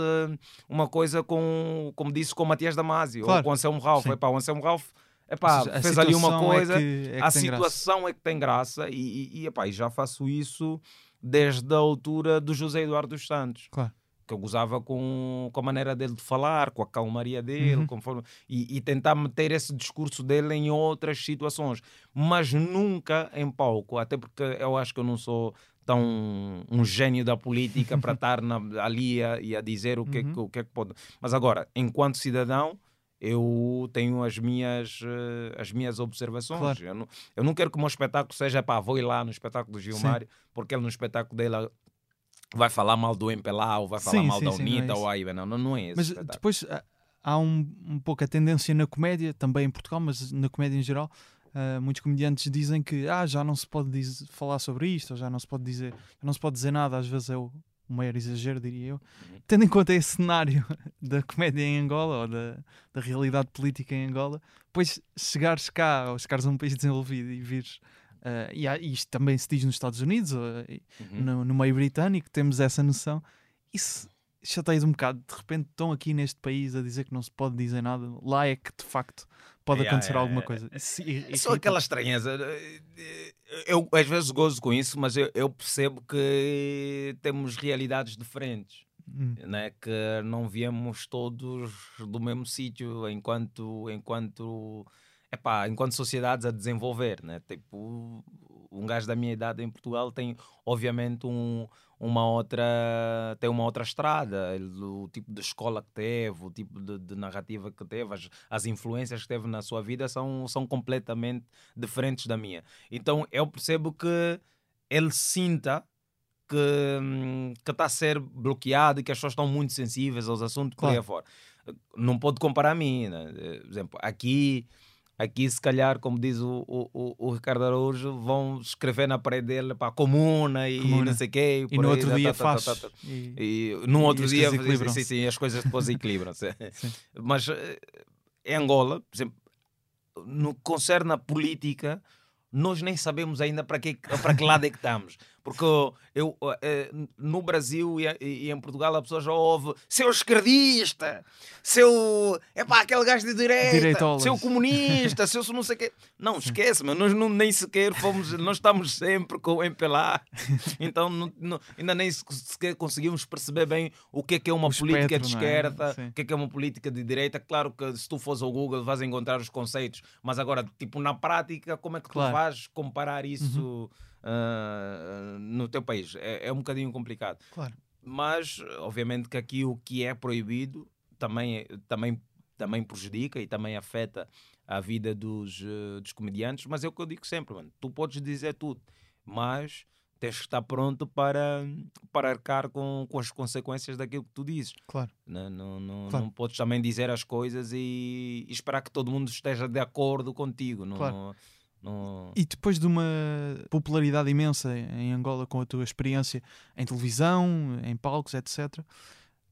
uma coisa com, como disse, com o Matias Damasio ou Claro. com o Anselmo Ralph. Epá, o Anselmo Ralph epá, Ou seja, fez ali uma situação é coisa, que- é que a tem graça. situação é que tem graça e, e, e, epá, e já faço isso desde a altura do José Eduardo dos Santos. Claro. Que eu gozava com, com a maneira dele de falar, com a calmaria dele, Uhum. conforme, e, e tentar meter esse discurso dele em outras situações, mas nunca em palco, até porque eu acho que eu não sou tão um gênio da política para estar na- ali a, e a dizer o que, é que- Uhum. o que é que pode. Mas agora, enquanto cidadão, eu tenho as minhas, eh, as minhas observações. Claro. Eu, não, eu não quero que o meu espetáculo seja, pá, vou ir lá no espetáculo do Gilmário, porque ele no espetáculo dele vai falar mal do MPLA ou vai falar Sim, mal sim, da é UNITA isso. ou aí, não, não, não é esse Mas depois há- há um, um pouco a tendência na comédia, também em Portugal, mas na comédia em geral, ah, muitos comediantes dizem que ah, já não se pode falar sobre isto, ou já não se pode dizer, não se pode dizer nada, às vezes é o, o maior exagero, diria eu. Uhum. Tendo em conta esse cenário da comédia em Angola ou da, da realidade política em Angola, depois chegares cá ou chegares a um país desenvolvido e vires. Ah, e, há- e isto também se diz nos Estados Unidos, e Uhum. no, no meio britânico, temos essa noção. Isso chateias um bocado. De repente estão aqui neste país a dizer que não se pode dizer nada. Lá é que de facto pode Yeah, acontecer yeah, alguma yeah. coisa. Isso ir- É só aquela estranheza. Eu às vezes gozo com isso, mas eu, eu percebo que temos realidades diferentes. Hum, Né? Que não viemos todos do mesmo sítio enquanto, enquanto, epá, enquanto sociedades a desenvolver. Né? Tipo, um gajo da minha idade em Portugal tem, obviamente, um, uma outra tem uma outra estrada o tipo de escola que teve o tipo de, de narrativa que teve as, as influências que teve na sua vida são, são completamente diferentes da minha então eu percebo que ele sinta que que está a ser bloqueado e que as pessoas estão muito sensíveis aos assuntos por aí Claro. afora não pode comparar a mim né? Por exemplo aqui Aqui, se calhar, como diz o, o, o- Ricardo Araújo, vão escrever na parede dele para comuna e Comuna. não sei o quê. E por no aí, outro tá, dia tá, tá, faz. tá, tá. E- E num E outro dia, sim, sim, as coisas depois equilibram-se. Sim. Mas eh, em Angola, por exemplo, no que concerne a política, nós nem sabemos ainda para que, para que lado é que estamos. Porque eu, eh, no Brasil e, em Portugal a pessoa já ouve seu esquerdista, seu. É pá, aquele gajo de direita, Direitolas. seu comunista, seu não sei o quê. Não, esquece, mas nós não, nem sequer fomos. Nós estamos sempre com o MPLA. Então não- não- ainda nem se- sequer conseguimos perceber bem o que é que é uma O política de espectro, não é? esquerda, Sim. o que é que é uma política de direita. Claro que se tu fores ao Google vais encontrar os conceitos, mas agora, tipo, na prática, como é que Claro. tu vais comparar isso ah, no teu país? É, é um bocadinho complicado. Claro. Mas, obviamente, que aqui o que é proibido também, é- também, também prejudica e também afeta a vida dos, eh, dos comediantes. Mas é o que eu digo sempre, mano. Tu podes dizer tudo, mas tens que estar pronto para, para arcar com, com as consequências daquilo que tu dizes. Claro. Não, não, não, Claro. não podes também dizer as coisas e, e esperar que todo mundo esteja de acordo contigo. Não, Claro. Não- E depois de uma popularidade imensa em Angola com a tua experiência em televisão, em palcos, etc.,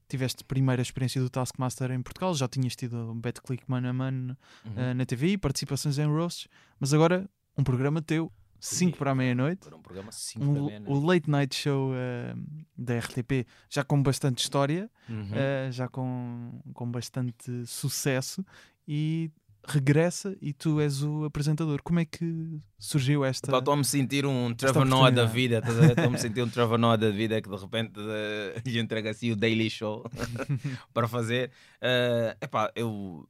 tiveste primeira experiência do Taskmaster em Portugal, já tinhas tido o Betclick mano a mano Uhum. eh, na TVI, participações em roasts, mas agora um programa teu, 5 para a meia-noite, um programa 5 da um, meia-noite. o Late Night Show eh, da RTP, já com bastante história, Uhum. eh, já com, com bastante sucesso e regressa e tu és o apresentador. Como é que surgiu esta... Pá, Estou a me sentir um Trevor Noah da vida, estás a ver? Estou a me sentir um Trevor Noah da vida que de repente eh, lhe entrega assim o Daily Show para fazer. É epá, eu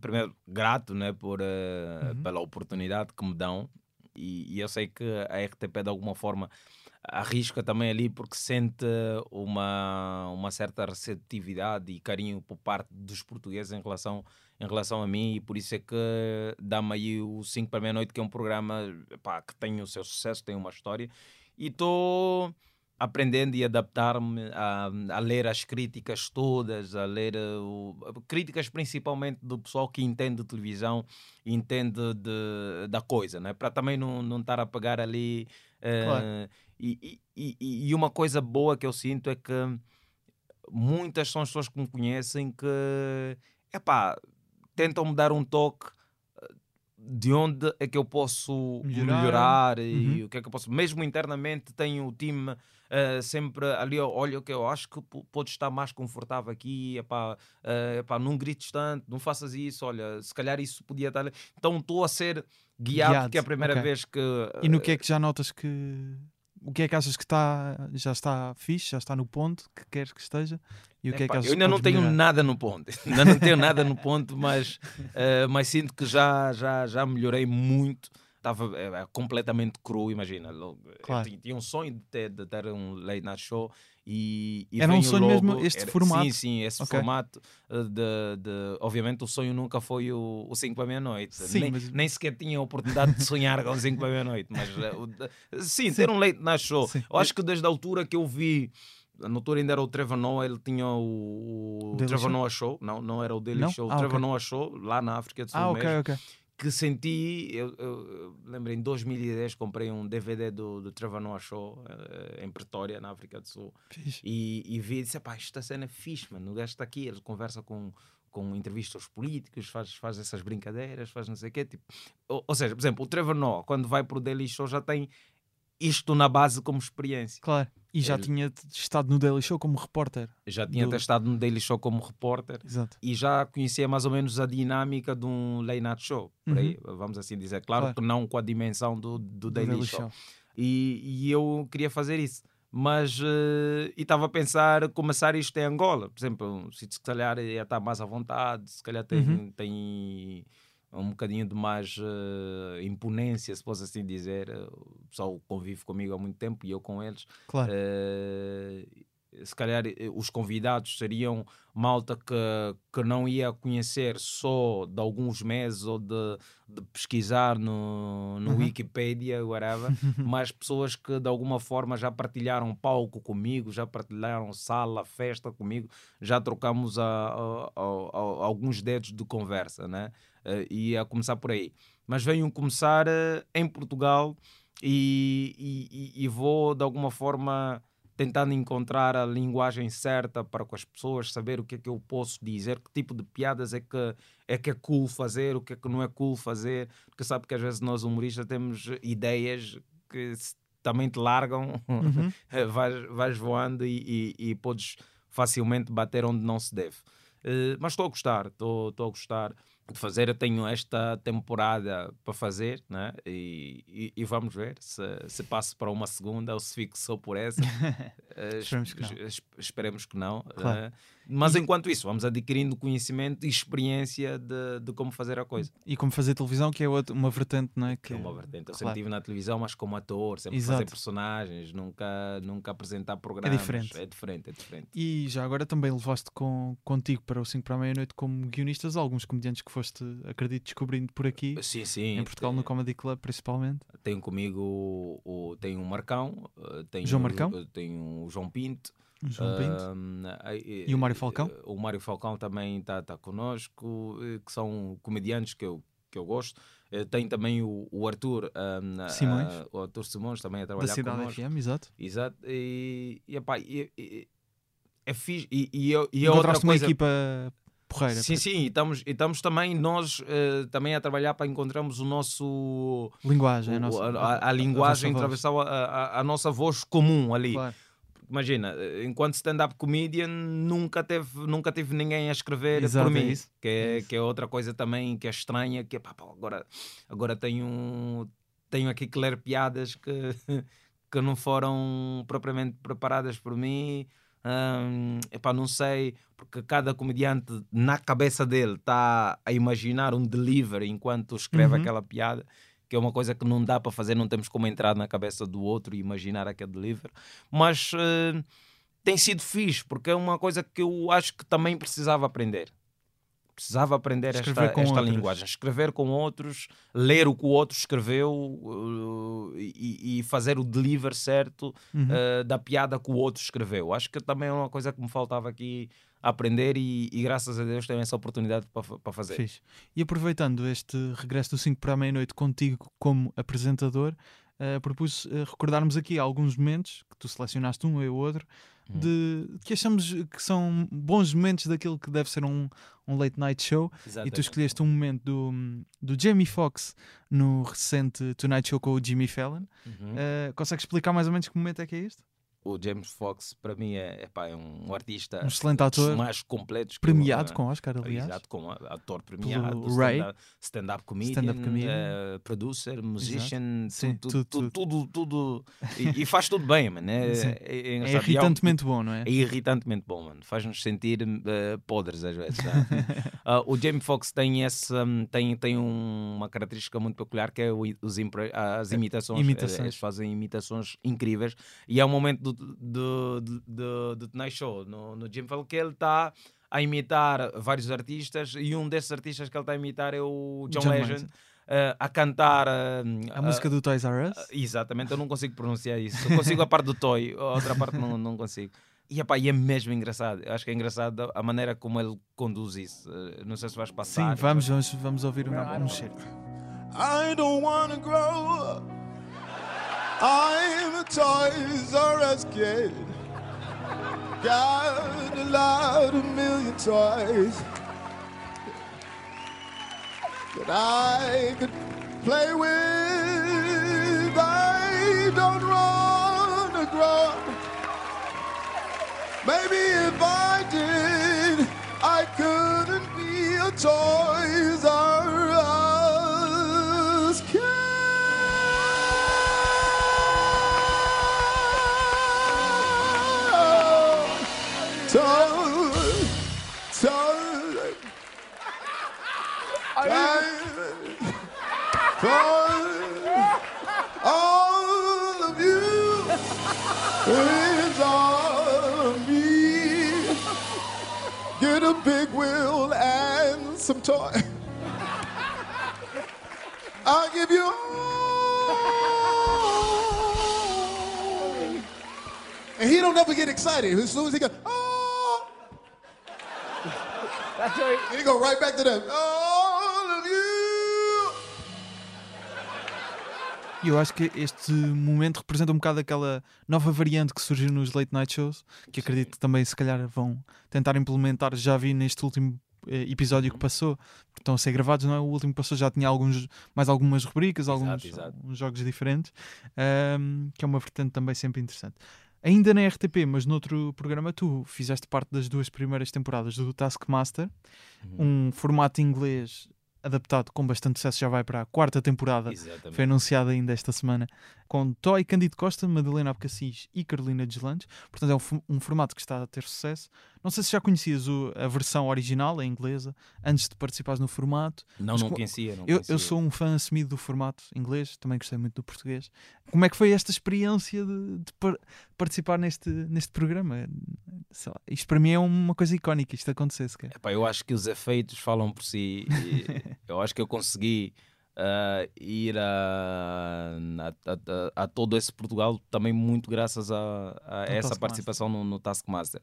primeiro grato né, por, eh, Uhum. pela oportunidade que me dão E, e eu sei que a RTP de alguma forma arrisca também ali porque sente uma, uma certa receptividade e carinho por parte dos portugueses em relação, em relação a mim e por isso é que dá-me aí o 5 para meia-noite que é um programa que tem o seu sucesso, tem uma história e estou aprendendo e adaptar-me a, a, ler as críticas todas, a ler uh, críticas principalmente do pessoal que entende de televisão, entende de, da coisa, né? para também não, não estar a pegar ali. Uh, claro. e, e, e, uma coisa boa que eu sinto é que muitas são as pessoas que me conhecem que epá, tentam me dar um toque de onde é que eu posso melhorar, melhorar e uhum. o que é que eu posso. Mesmo internamente, tenho o time uh, sempre ali, olha, que eu acho que podes estar mais confortável aqui, epá, uh, epá, não grites tanto, não faças isso, olha, se calhar isso podia estar. Então estou a ser guiado, guiado. porque é a primeira okay. vez que. Uh, e no que é que já notas que. O que é que achas que está, já está fixe, já está no ponto que queres que esteja? E o que é que eu ainda não tenho melhorar? nada no ponto, ainda não tenho nada no ponto, mas, uh, mas sinto que já, já, já melhorei muito. Estava é, completamente cru, imagina. Claro. Tinha, tinha, um sonho de ter, de ter um late night show e, e era um sonho logo, mesmo este era, formato sim sim esse okay. formato eh, de, de, obviamente o sonho nunca foi o, o 5 para meia-noite nem, mas... nem sequer tinha a oportunidade de sonhar com o 5 para meia-noite mas uh, sim, sim, ter um late night show sim. eu acho que desde a altura que eu vi na altura ainda era o Trevor Noah, ele tinha o, o Trevor Show? Noah Show, não, não era o Daily não? Show, o ah, Trevor okay. Noah Show, lá na África do Sul ah, okay, okay. Que senti, eu, eu, lembro em 2010 comprei um DVD do, do Trevor Noah Show uh, em Pretória, na África do Sul, e, e vi e disse, pá, esta cena é fixe, mano, o gajo está aqui, ele conversa com com entrevistas políticos, faz, faz essas brincadeiras, faz não sei o quê. Tipo, ou, ou, seja, por exemplo, o Trevor Noah, quando vai para o Daily Show, já tem isto na base como experiência. Claro. E já Ele... tinha estado no Daily Show como repórter. Já tinha do... estado no Daily Show como repórter. Exato. E já conhecia mais ou menos a dinâmica de um late night show. Uhum. Aí, vamos assim dizer. Claro, claro, que não com a dimensão do, do, do Daily, Daily, Show. show. E, e, eu queria fazer isso. Mas uh, e estava a pensar começar isto em Angola. Por exemplo, se calhar ia estar mais à vontade, se calhar tem, uhum. tem um bocadinho de mais uh, imponência, se posso assim dizer. O pessoal convive comigo há muito tempo e eu com eles. Claro. Uh, se calhar eh, os convidados seriam malta que, que não ia conhecer só de alguns meses ou de, de pesquisar no, no uhum. Wikipedia, whatever, mas pessoas que de alguma forma já partilharam palco comigo, já partilharam sala, festa comigo, já trocamos a, a, a alguns dedos de conversa, né? Uh, e a começar por aí. Mas venho começar uh, em Portugal e, e, e, vou de alguma forma tentando encontrar a linguagem certa para com as pessoas, saber o que é que eu posso dizer, que tipo de piadas é que é, que é cool fazer, o que é que não é cool fazer, porque sabe que às vezes nós humoristas temos ideias que também te largam, uhum. vais, vais voando e, e, e podes facilmente bater onde não se deve. Uh, mas estou a gostar, estou a gostar de fazer. Eu tenho esta temporada para fazer, né? e, e, e vamos ver se, se passo para uma segunda ou se fico só por essa. esperemos que não. Esperemos que não. Claro. Uh, mas enquanto isso, vamos adquirindo conhecimento e experiência de, de como fazer a coisa. E como fazer televisão, que é outra, uma vertente, não é? Que é uma vertente. Eu claro. sempre estive na televisão, mas como ator, sempre Exato. fazer personagens, nunca, nunca apresentar programas. É diferente. É diferente, é diferente. E já agora também levaste com, contigo para o 5 para a meia-noite como guionistas alguns comediantes que foste, acredito, descobrindo por aqui. Sim, sim. Em Portugal, tem, no Comedy Club, principalmente. Tenho comigo o, o, tenho o Marcão, eh, tenho, João Marcão? tenho o João Pinto. João Pinto. e o Mário Falcão? Eh, o Mário Falcão também está tá connosco, eh, que são comediantes que eu, que eu gosto. Uh, tem também o, o Arthur um, Simões. Uh, o Arthur Simões também a trabalhar da Cidade connosco. FM, exato. Exato. E, e, epá, e, e é fixe. E, e, e a outra coisa... uma equipa porreira. Sim, sim. E estamos, e estamos também nós uh, também a trabalhar para encontrarmos o nosso... Linguagem. O, a, nossa, a, a, a linguagem, atravessar a, a, nossa voz comum ali. Claro imagina, enquanto stand-up comedian, nunca teve, nunca tive ninguém a escrever Exato, por mim. É isso. Que, é, é que é outra coisa também que é estranha, que é pá, pá, agora, agora tenho, tenho aqui que ler piadas que, que não foram propriamente preparadas por mim. Hum, epá, não sei, porque cada comediante na cabeça dele está a imaginar um delivery enquanto escreve uhum. aquela piada que é uma coisa que não dá para fazer, não temos como entrar na cabeça do outro e imaginar aquele delivery. Mas uh, tem sido fixe, porque é uma coisa que eu acho que também precisava aprender precisava aprender Escrever esta, com esta linguagem, escrever com outros, ler o que o outro escreveu uh, e, e fazer o deliver certo Uhum. uh, da piada que o outro escreveu. Acho que também é uma coisa que me faltava aqui aprender e, e graças a Deus tenho essa oportunidade para, fazer. Fixe. E aproveitando este regresso do 5 para a meia-noite contigo como apresentador, uh, propus uh, recordarmos aqui alguns momentos que tu selecionaste um e o outro Uhum. de, que achamos que são bons momentos daquilo que deve ser um, um late night show. E Exatamente. tu escolheste um momento do, do Jamie Foxx no recente Tonight Show com o Jimmy Fallon. Uhum. Uh, consegues explicar mais ou menos que momento é que é este? O James Fox, para mim, é, epá, é um artista Um excelente ator, mais completos. que premiado eu, com Oscar, aliás. Exato, com ator premiado, stand-up stand-up comedian, Stand-up comedian. eh, producer, musician, Sim, tudo, tudo, tudo, tudo, tudo- e, e faz tudo bem, mano. É, é, é É um- irritantemente bom, não é? é irritantemente bom, mano. Faz-nos sentir eh, podres às vezes. tá? Ah, o Jamie Foxx tem, essa, hum, tem, tem um- uma característica muito peculiar que é o os as imitações. Imitações. Eh, Eles fazem imitações incríveis. E há um momento do, do, do, do, do Tonight Show no, no Jimmy Fallon que ele está a imitar vários artistas e um desses artistas que ele está a imitar é o John, John Legend. Eh, a cantar eh, A música do Toys R Us. Exatamente, eu não consigo pronunciar isso. Eu consigo a parte do toy, a outra parte não, não consigo. E, epá, e é mesmo engraçado. Eu acho que é engraçado a maneira como ele conduz isso. Eh, Não sei se vais Sim, passar. vamos, vamos, vamos ouvir um, um certo. I don't wanna grow up. I'm a Toys R Us kid. Got a lot of million toys that I could play with. I don't wanna grow. Maybe if I did, I couldn't be a Toys R big wheel and some toy. I'll give you all. And he don't ever get excited. As soon as he goes, oh. That's right. He go right back to them. All oh. E eu acho que este momento representa um bocado aquela nova variante que surgiu nos late night shows, que acredito que também se calhar vão tentar implementar. Já vi neste último eh, episódio que passou, porque estão a ser gravados, não é? O último que passou já tinha alguns, mais algumas rubricas, alguns, exato. alguns jogos diferentes, ahm, que é uma vertente também sempre interessante. Ainda na RTP, mas noutro programa, tu fizeste parte das duas primeiras temporadas do Taskmaster, um formato inglês adaptado com bastante sucesso, já vai para a quarta temporada. Exatamente. Foi anunciado ainda esta semana com Toy Candido Costa, Madalena Abcacis e Carolina Deslandes. Portanto, é um, um formato que está a ter sucesso. Não sei se já conhecias o- a versão original, a inglesa, antes de participares no formato. Não, Mas não co- conhecia. Não Eu, conhecia. eu sou um fã assumido do formato inglês, também gostei muito do português. Como é que foi esta experiência de, de par- participar neste, neste programa? Sei lá, isto para mim é uma coisa icónica, isto acontecesse. cara. Epá, eu acho que os efeitos falam por si. eu acho que eu consegui ah, ir a, a, a- a todo esse Portugal também muito graças a, essa participação no, no Taskmaster.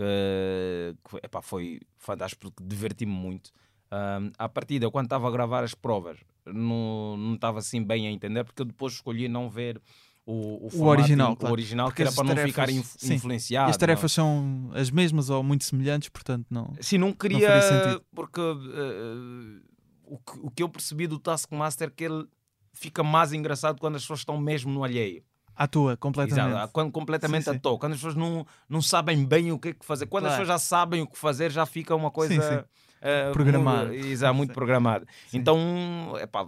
Que, que foi- epá, foi fantástico porque diverti-me muito. Ah, à partida, quando estava a gravar as provas, não não estava assim bem a entender, porque eu depois escolhi não ver o, o, formato original, in- claro. original Porque que era para não tarefas- ficar inf- sim. influenciado. E as não. tarefas são as mesmas ou muito semelhantes, portanto não. Sim, não queria, sentido. porque eh, o, que, o que eu percebi do Taskmaster é que ele fica mais engraçado quando as pessoas estão mesmo no alheio. À toa, completamente. Exato, quando completamente Sim, sim. à toa. Quando as pessoas não, não sabem bem o que é que fazer. Quando as Claro. pessoas já sabem o que fazer, já fica uma coisa sim. eh, Programada. Muito, exato, muito Sim. programada. Sim. Então, epá,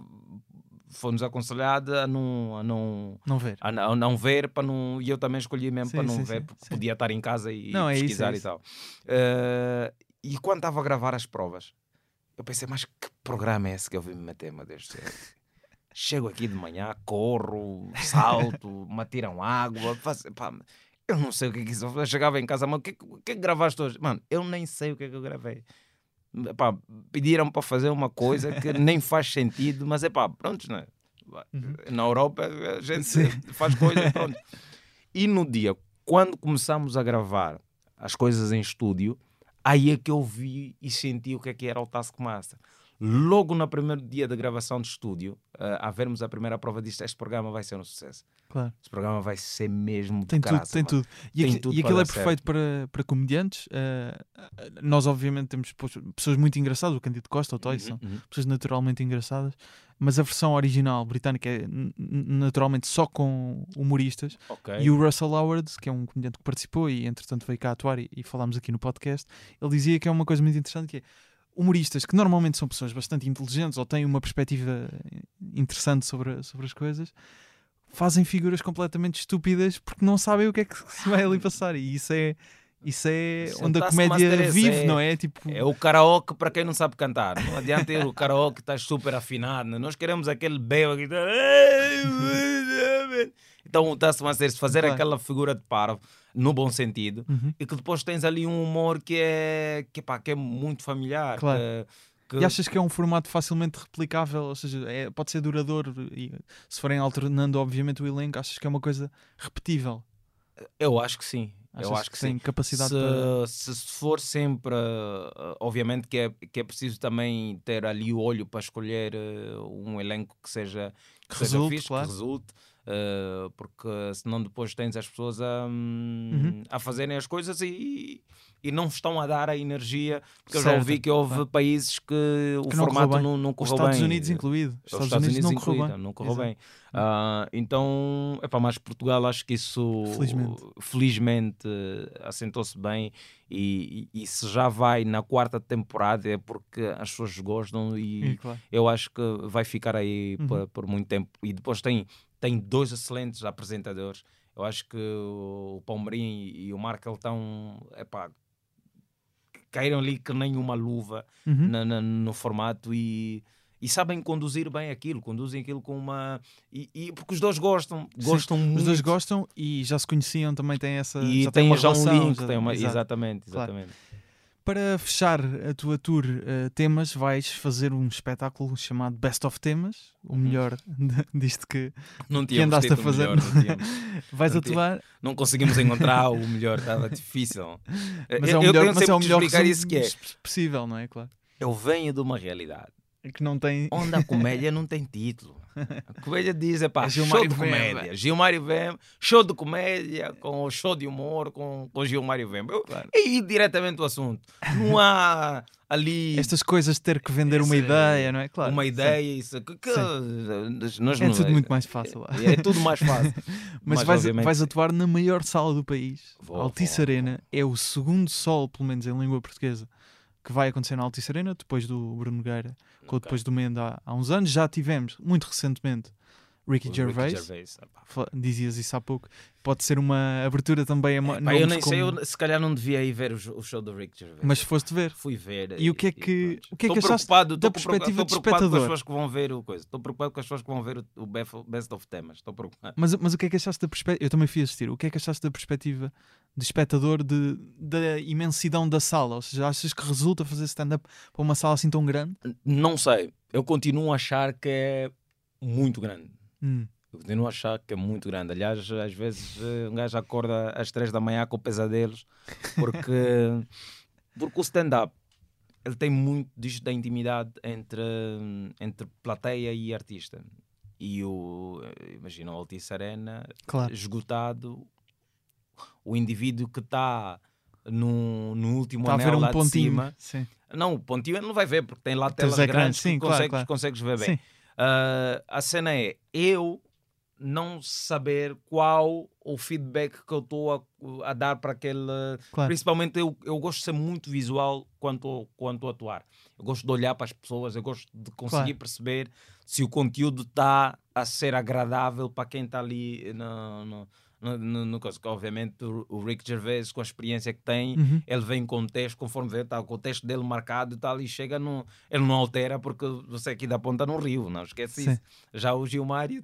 fomos aconselhados a não, a não, Não ver. a não, a não ver para não e eu também escolhi mesmo Sim, para não sim, ver sim, porque sim. podia estar em casa e Não, é isso, pesquisar é e isso. tal Eh, e quando estava a gravar as provas eu pensei mas que programa é esse que eu vim me meter meu Deus do céu Chego aqui de manhã, corro, salto, me atiram água, faço, pá, eu não sei o que é que isso. Eu chegava em casa, mano, o que, o que é que gravaste hoje? Mano, eu nem sei o que é que eu gravei. Epá, pediram para fazer uma coisa que nem faz sentido, mas é pá, pronto, né? Na Europa a gente Sim. faz coisas, pronto. E no dia, quando começamos a gravar as coisas em estúdio, aí é que eu vi e senti o que é que era o Taskmaster. Logo no primeiro dia da gravação de estúdio, eh, a vermos a primeira prova disto, este programa vai ser um sucesso. Claro. Este programa vai ser mesmo Tem tudo, tem mano. tudo. E, Tem aqui- tudo e aquilo é perfeito para, para comediantes. eh, nós, obviamente, temos pessoas muito engraçadas, o Candido Costa, o Toy, são Uhum, uhum. pessoas naturalmente engraçadas, mas a versão original britânica é naturalmente só com humoristas. Ok. E o Russell Howard, que é um comediante que participou e entretanto veio cá atuar e, e falámos aqui no podcast, ele dizia que é uma coisa muito interessante que é humoristas que normalmente são pessoas bastante inteligentes ou têm uma perspectiva interessante sobre, sobre as coisas fazem figuras completamente estúpidas porque não sabem o que é que se vai ali passar. E isso é isso é Isso é onde a comédia vive, é- não é? Tipo, É o karaoke para quem não sabe cantar. Não adianta ir o karaoke estás super afinado. né? Nós queremos aquele belo que. Então o Taskmaster se fazer Claro. aquela figura de parvo, no bom sentido, Uhum. e que depois tens ali um humor que é, que, pá, que é muito familiar. Claro. que- que- E achas que é um formato facilmente replicável? Ou seja, é- pode ser duradouro e se forem alternando, obviamente, o elenco, achas que é uma coisa repetível? Eu acho que sim. Achas eu acho que, tem sim. capacidade se, para. se for sempre, uh, obviamente que é, que é preciso também ter ali o olho para escolher uh, um elenco que seja, que Que seja resulte, fixe, claro. que resulte, uh, porque senão depois tens as pessoas a, hum, Uhum. a fazerem as coisas e, e não estão a dar a energia, porque eu já Certo, ouvi que houve claro. países que o Que não correu formato bem. não, não Os correu Estados bem. Unidos incluído. Os Os Estados, Unidos, não correu incluído, bem. não correu bem. Ah, então, é mas Portugal acho que isso Felizmente. felizmente, assentou-se bem e, e- e se já vai na quarta temporada é porque as pessoas gostam e E, claro. eu acho que vai ficar aí Uhum. por, por muito tempo. E depois tem, tem dois excelentes apresentadores. Eu acho que o Palmeirim e, e o Marco estão epá, caíram ali que nem uma luva Uhum. na- na- no formato e, e sabem conduzir bem aquilo, conduzem aquilo com uma. E, e- porque os dois gostam, Sim, gostam muito. Os dois gostam e já se conheciam, também têm essa. e já tem têm uma já um relação, link, já- tem uma, exato. exatamente, Claro. Para fechar a tua tour eh, temas, vais fazer um espetáculo chamado Best of Temas, o Uhum. melhor disto que Não que andaste a fazer. melhor, não, vais Não atuar, Não conseguimos encontrar o melhor, estava difícil. mas eu, é o eu melhor, tenho mas é o melhor explicar isso que é. possível, não é? Claro. Eu venho de uma realidade Que não tem. onde a comédia não tem título. A comédia diz, é pá, É show de comédia. Gilmário Vemba, show de comédia, com show de humor, com, com Gilmário Vemba. Eu, Claro. E diretamente o assunto. Não há ali Estas coisas de ter que vender uma Esse- ideia, não é? Claro. uma sim. ideia. Isso, que, que- nós É não- tudo muito mais fácil. É, é tudo mais fácil. Mas, vais, obviamente, vais atuar na maior sala do país. Vou, Altice vou, Arena é o segundo sol, pelo menos em língua portuguesa, que vai acontecer na Altice Arena, depois do Bruno Nogueira, com o Ok. depois do Menda há, há uns anos. Já tivemos, muito recentemente, Ricky Ricky Gervais. Gervais, Dizias isso há pouco. Pode ser uma abertura também mo- Pá, eu nem sei, como- eu se calhar não devia ir ver o, o show do Rick Gervais. Mas foste ver. fui ver. E o que é que- pronto. o que é que achaste da estou preocupado- perspectiva estou de preocupado com as espectador? pessoas que vão ver o coisa. Estou preocupado com as pessoas que vão ver o, o Best of Temas. Estou preocupado. Mas, mas o que é que achaste da perspectiva? Eu também fui assistir. O que é que achaste da perspectiva de espectador de, da imensidão da sala? Ou seja, achas que resulta fazer stand-up para uma sala assim tão grande? Não sei. Eu continuo a achar que é muito grande. Hum, Eu continuo a achar que é muito grande. Aliás, às vezes eh, um gajo acorda às três da manhã com pesadelos, porque, porque o stand-up ele tem muito disto da intimidade entre, entre plateia e artista. E o, eh, imagina, o Altice Arena, claro. esgotado, o indivíduo que está no, no último a anel ver um lá de pontinho. cima, Sim. não, o pontinho ele não vai ver, porque tem lá telas grandes sim, que claro, consegues, claro. consegues ver bem. Sim. Ah, a cena é eu não saber qual o feedback que eu estou a, a dar para aquele. Claro. Principalmente eu, eu gosto de ser muito visual quanto, quanto a atuar. Eu gosto de olhar para as pessoas, eu gosto de conseguir Claro. perceber se o conteúdo está a ser agradável para quem está ali no, no, no, no, no obviamente o, o Rick Gervais, com a experiência que tem, Uhum. ele vem com o texto, conforme vê, com o texto dele marcado e tal, e chega, no, ele não altera porque você aqui da ponta no rio, não esquece Sim. isso. Já o Gilmário,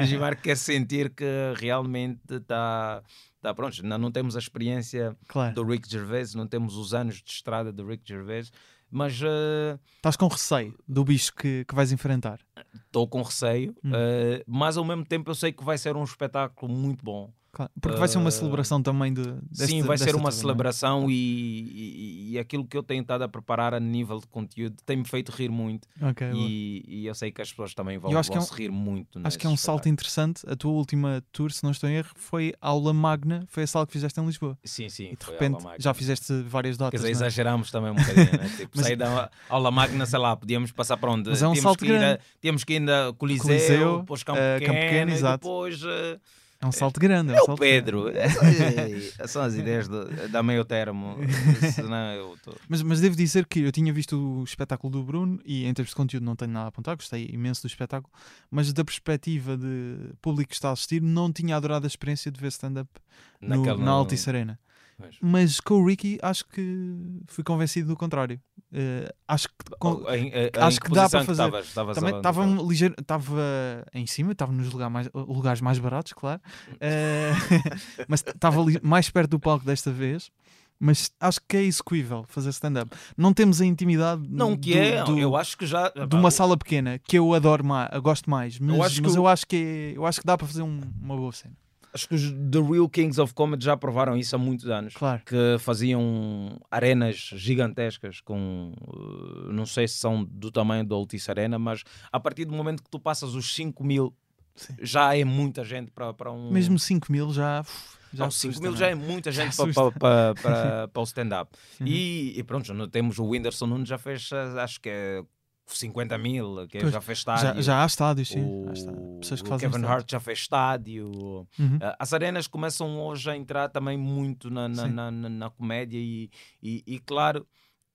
o Gilmário quer sentir que realmente está. Tá, pronto, ainda não temos a experiência Claro. do Rick Gervais, não temos os anos de estrada do Rick Gervais, mas eh, Estás com receio do bicho que, que vais enfrentar. estou com receio, Hum. eh, mas ao mesmo tempo eu sei que vai ser um espetáculo muito bom. Claro, Porque vai ser uma celebração também de, deste, Sim, vai ser uma é? celebração e, e, e aquilo que eu tenho estado a preparar a nível de conteúdo tem-me feito rir muito Ok, boa. e, e eu sei que as pessoas também vão, que vão é um- se rir muito. Acho que é um salto espetáculo. interessante. A tua última tour, se não estou em erro, foi aula magna, foi a sala que fizeste em Lisboa. Sim, sim. E de repente já fizeste várias Quer datas. dizer, não é? exagerámos também um bocadinho, né? Tipo, Mas- sair da aula magna, sei lá, podíamos passar para onde? Mas é um tínhamos salto que ir a, grande. tínhamos que ir a Coliseu, Coliseu, depois Campo, eh, Pequeno, Campo Pequeno, e exato. depois... eh, É um salto grande. É, É um o grande. Pedro. Essas são as ideias do, da meio termo. Senão eu tô... Mas, mas devo dizer que eu tinha visto o espetáculo do Bruno e em termos de conteúdo não tenho nada a apontar, gostei imenso do espetáculo, mas da perspectiva de público que está a assistir, não tinha adorado a experiência de ver stand-up na Altice Arena. Mas com o Ricky acho que fui convencido do contrário. Eh, acho que com- Oh, em- em- acho em que dá para que fazer. também estava ligeiro, estava em cima, estava nos lugar mais- lugares mais baratos, claro, Eh, mas estava mais perto do palco desta vez. Mas acho que é execuível fazer stand-up. Não temos a intimidade Não, que do- é, do- eu acho que já. de uma sala pequena que eu adoro mais, eu gosto mais, mas, acho que mas o- eu acho que é- eu acho que dá para fazer um- uma boa cena. Acho que os The Real Kings of Comedy já provaram isso há muitos anos. Claro. Que faziam arenas gigantescas com. uh, Não sei se são do tamanho da Altice Arena, mas a partir do momento que tu passas os 5 mil, Sim. já é muita gente para, um. Mesmo 5 mil já. já não, 5 assusta, mil já é muita gente para, para, para, o stand-up. Uhum. E, e pronto, temos o Whindersson Nunes já fez, uh, acho que é 50 mil, que Pois, já fez Já, estádio. já há estádios, sim. O, Há estádios. Pessoas que o fazem Kevin estádios. Hart já fez estádio. Uhum. Uh, As arenas começam hoje a entrar também muito na, na, na, na- na comédia e, e, e claro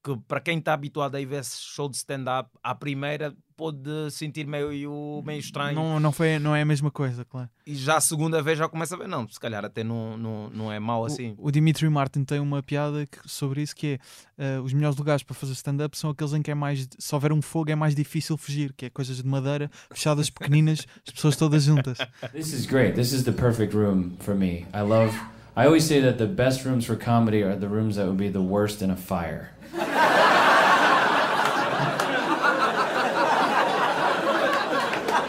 que para quem está habituado a ir ver esse show de stand-up, à primeira pode sentir meio, meio estranho Não, não, foi, não é a mesma coisa, claro. e já a segunda vez já começa a ver, não, se calhar até não, não, não é mau O- assim. O, Dimitri Martin tem uma piada que- sobre isso que é uh, os melhores lugares para fazer stand-up são aqueles em que é mais se houver um fogo é mais difícil fugir, que é coisas de madeira, fechadas pequeninas, as pessoas todas juntas. This is great. This is the perfect room for me. I love. I always say that the best rooms for comedy are the rooms that would be the worst in a fire.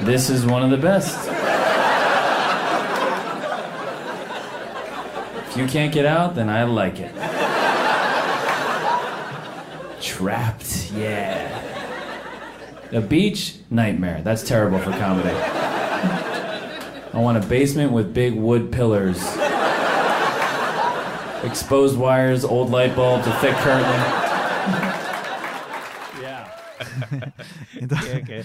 This is one of the best. If you can't get out, then I like it. Trapped, yeah. A beach, nightmare. That's terrible for comedy. I want a basement with big wood pillars. Exposed wires, old light bulbs, a thick curtain. Então, que, que,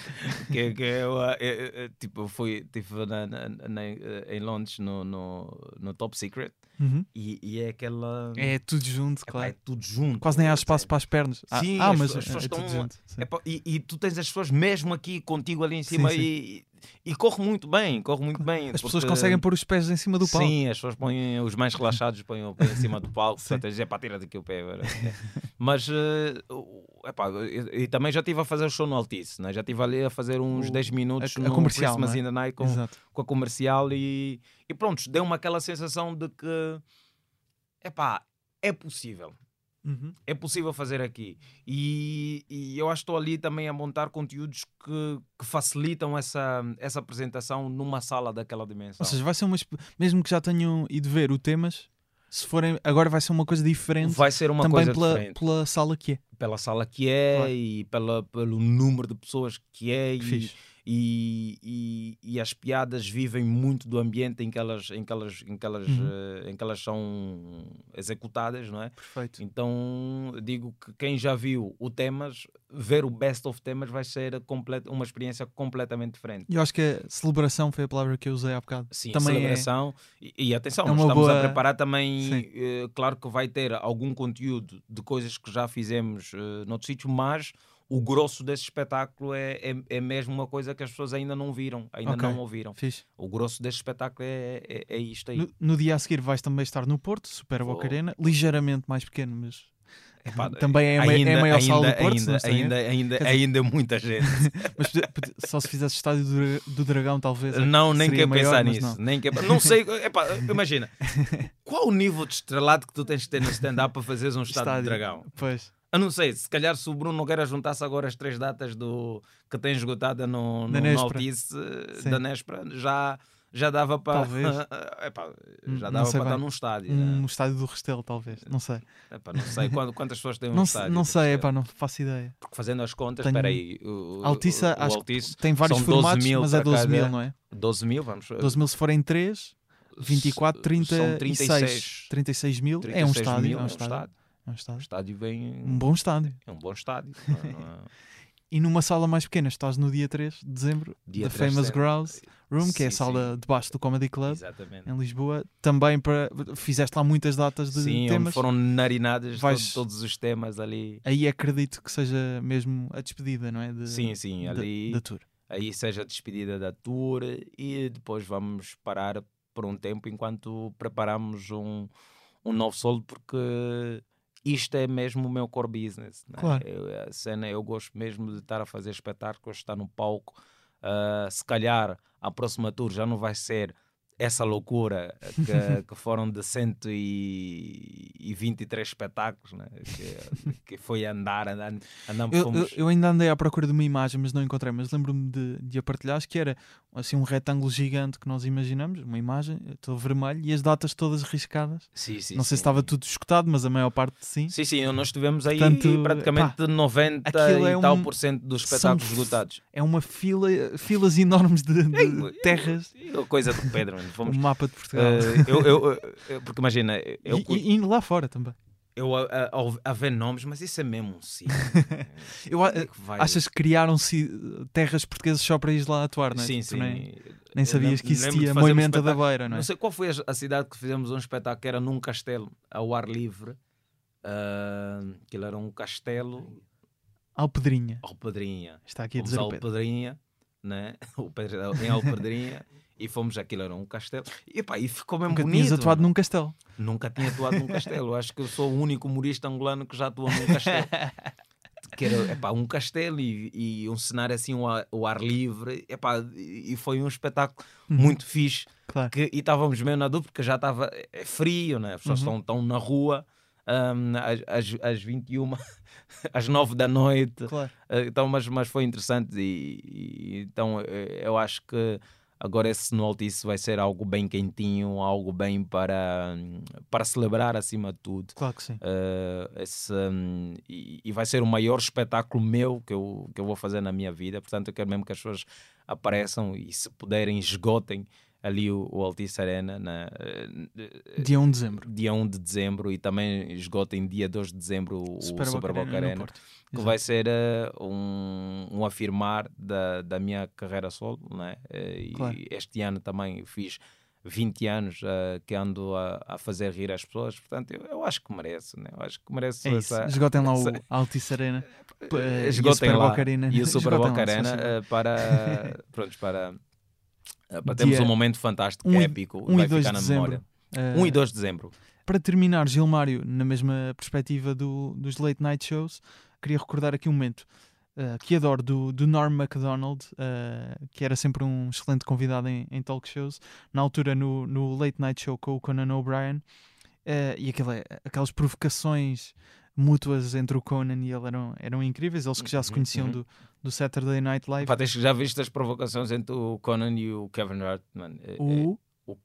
que, que eu, eh, eh, eh, tipo, eu fui tive na, na, na- eh, em Londres no, no, no Top Secret uhum. e, e é aquela. É tudo junto, Epá, claro. é tudo junto. Quase nem há espaço para as pernas. Ah, Sim, ah, as mas pessoas- as pessoas é tudo estão- junto. sim. E, e tu tens as pessoas mesmo aqui contigo ali em cima sim. E, e corre muito bem, corre muito bem. As pessoas porque- conseguem pôr os pés em cima do palco. Sim, as pessoas põem os mais relaxados põem o pé em cima do palco, Sim. portanto, é para tirar daqui o pé. agora. Mas o- epá, e, e também já estive a fazer o show no Altice, né? já estive ali a fazer uns O- 10 minutos a- a no comercial, Christmas não é? in the Night com, com a comercial e, e pronto, deu-me aquela sensação de que epá, é possível. Uhum. É possível fazer aqui. E, e eu acho que estou ali também a montar conteúdos que, que facilitam essa, essa apresentação numa sala daquela dimensão. Ou seja, vai ser uma. Mesmo que já tenham ido ver o temas, se forem. Agora vai ser uma coisa diferente. Vai ser uma também coisa pela, diferente. pela sala que é. pela sala que é Claro. e pela, pelo número de pessoas que é e, Fixe. E, e, e as piadas vivem muito do ambiente em que elas, em que elas, em que elas, Uhum. eh, em que elas são executadas, não é? Perfeito. Então digo que quem já viu o temas, ver o best of temas vai ser complet, uma experiência completamente diferente. E eu acho que a celebração foi a palavra que eu usei há bocado. Sim, Também é- celebração. E, e atenção, é estamos a boa- preparar também. Eh, claro que vai ter algum conteúdo de coisas que já fizemos uh, noutro sítio, mas o grosso desse espetáculo é, é, é mesmo uma coisa que as pessoas ainda não viram, ainda Ok. não ouviram. O grosso desse espetáculo é, é, é isto aí. No, no dia a seguir vais também estar no Porto, Super Vou. Boca Arena, ligeiramente mais pequeno, mas Epá, também é a ma- é a maior sala do Porto, ainda, ainda, ainda, Quer dizer- ainda muita gente. Mas só se fizesse estádio do, do Dragão, talvez. é que Não, nem quer maior, pensar nisso. não. Nem quer... não sei, epá, imagina, qual o nível de estrelado que tu tens de ter no stand-up para fazeres um estádio, Estádio. de dragão? Pois, Eu não sei, se calhar se o Bruno Nogueira juntasse agora as três datas do, que tem esgotada no, no Nespra. Altice da Nespra, já, já dava para. Epá, Hum, já dava para estar num estádio. um né? estádio do Restelo, talvez. Não sei. Epá, não sei quant- quantas pessoas têm um Não, estádio. não sei, epá, não faço ideia. Porque fazendo as contas, Tenho- espera aí. O, Altiça, o, o acho Altice que tem vários são 12 formatos, mas é para 12 mil, não é? 12 mil, vamos 12 mil se forem 3, 24, São 36. 36. 36 mil. é 36 um estádio. mil, é um estádio. É um O estádio. estádio vem. Um bom estádio. É um bom estádio. Não- não- E numa sala mais pequena, estás no dia 3 de dezembro, Dia da 3 de Famous. Grouse Room, que é a Sim, sala debaixo do Comedy Club, Exatamente. em Lisboa. Também para. Fizeste lá muitas datas de Sim, temas. foram narinadas Vais- to- todos os temas ali. Aí acredito que seja mesmo a despedida, não é? De- Sim, sim, da- ali. Da tour. Aí seja a despedida da tour e depois vamos parar por um tempo enquanto preparamos um, um novo solo, porque isto é mesmo o meu core business. né? Claro. Eu, a cena, eu gosto mesmo de estar a fazer espetáculos, estar no palco. Ah, se calhar a próxima tour já não vai ser essa loucura que, que foram de 123 espetáculos, né? que, que foi andar, andar, andamos, Eu, fomos... eu ainda andei à procura de uma imagem, mas não encontrei. Mas lembro-me de, de a partilhar, que era assim um retângulo gigante que nós imaginamos, uma imagem, todo vermelho, e as datas todas riscadas. Sim, sim, não sei se sim. estava tudo escutado, mas a maior parte sim. Sim, sim, nós tivemos aí Portanto, praticamente 90 aquilo e é tal um- por cento dos espetáculos esgotados. É uma fila, filas enormes de, de Ei, terras, Coisa do Pedro, mano. o Fomos, mapa de Portugal. eh, eu, eu- eu- porque imagina, eu, e, indo lá fora também. eu a, a, a- ver nomes, mas isso é mesmo um sítio. Eu é que vai? Achas que criaram-se terras portuguesas só para ir lá atuar, não é? Sim, Tipo, sim. Nem, nem sabias que existia fazer um Moimenta da Beira, não é? Não sei qual foi a, cidade que fizemos um espetáculo que era num castelo, ao ar livre. ah, aquilo era um castelo Alpedrinha. Alpedrinha. Está aqui a Fomos dizer. Alpedrinha, né? O Pedro em Alpedrinha. E fomos, aquilo era um castelo. E, pá, e ficou mesmo Nunca bonito. tinhas atuado mano. num castelo. Nunca tinha atuado num castelo. Acho que eu sou o único humorista angolano que já atuou num castelo. que era epá, um castelo e, e um cenário assim ao ar, ao ar livre. Epá, e foi um espetáculo Uhum. muito fixe. Claro. Que, e estávamos mesmo na dúvida porque já estava é frio, né? as pessoas Uhum. estão, estão na rua hum, às, às, às 21, às 9 da noite. Claro. Eh, Então, mas, mas foi interessante e, e- então eh, eu acho que agora esse no Altice vai ser algo bem quentinho, algo bem para, para celebrar acima de tudo. Claro que sim. Eh, esse, hum, e, e vai ser o maior espetáculo meu que eu, que eu vou fazer na minha vida. Portanto, eu quero mesmo que as pessoas apareçam e, se puderem, esgotem ali o, o Altice Arena na, eh, Dia 1 de dezembro. dia 1 de dezembro e também esgotem dia 2 de dezembro o Super, Boca Arena, Arena que Exato. vai ser eh, um, um afirmar da, da minha carreira solo, né? E Claro. este ano também fiz 20 anos eh, que ando a, a fazer rir as pessoas, portanto eu, eu acho que merece, né? Eu acho que merece É essa, Esgotem lá o Altice Arena. Eh, e esgotem Super lá Boca Arena. e o Super Esgotem Boca Arena eh, para pronto, para eh, Dia um momento fantástico, um épico, um e vai 2 ficar de na dezembro. memória. Eh, 1 e 2 de dezembro. Para terminar, Gilmário, na mesma perspectiva do, dos late night shows, queria recordar aqui um momento eh, que adoro do, do Norm MacDonald, eh, que era sempre um excelente convidado em, em talk shows, na altura no, no late night show com o Conan O'Brien, eh, e aquela, aquelas provocações mútuas entre o Conan e ele eram, eram incríveis, eles que já se Uhum, conheciam uhum. do, do Saturday Night Live. Pá, tens já viste as provocações entre o Conan e o Kevin Hart, mano. É- é- O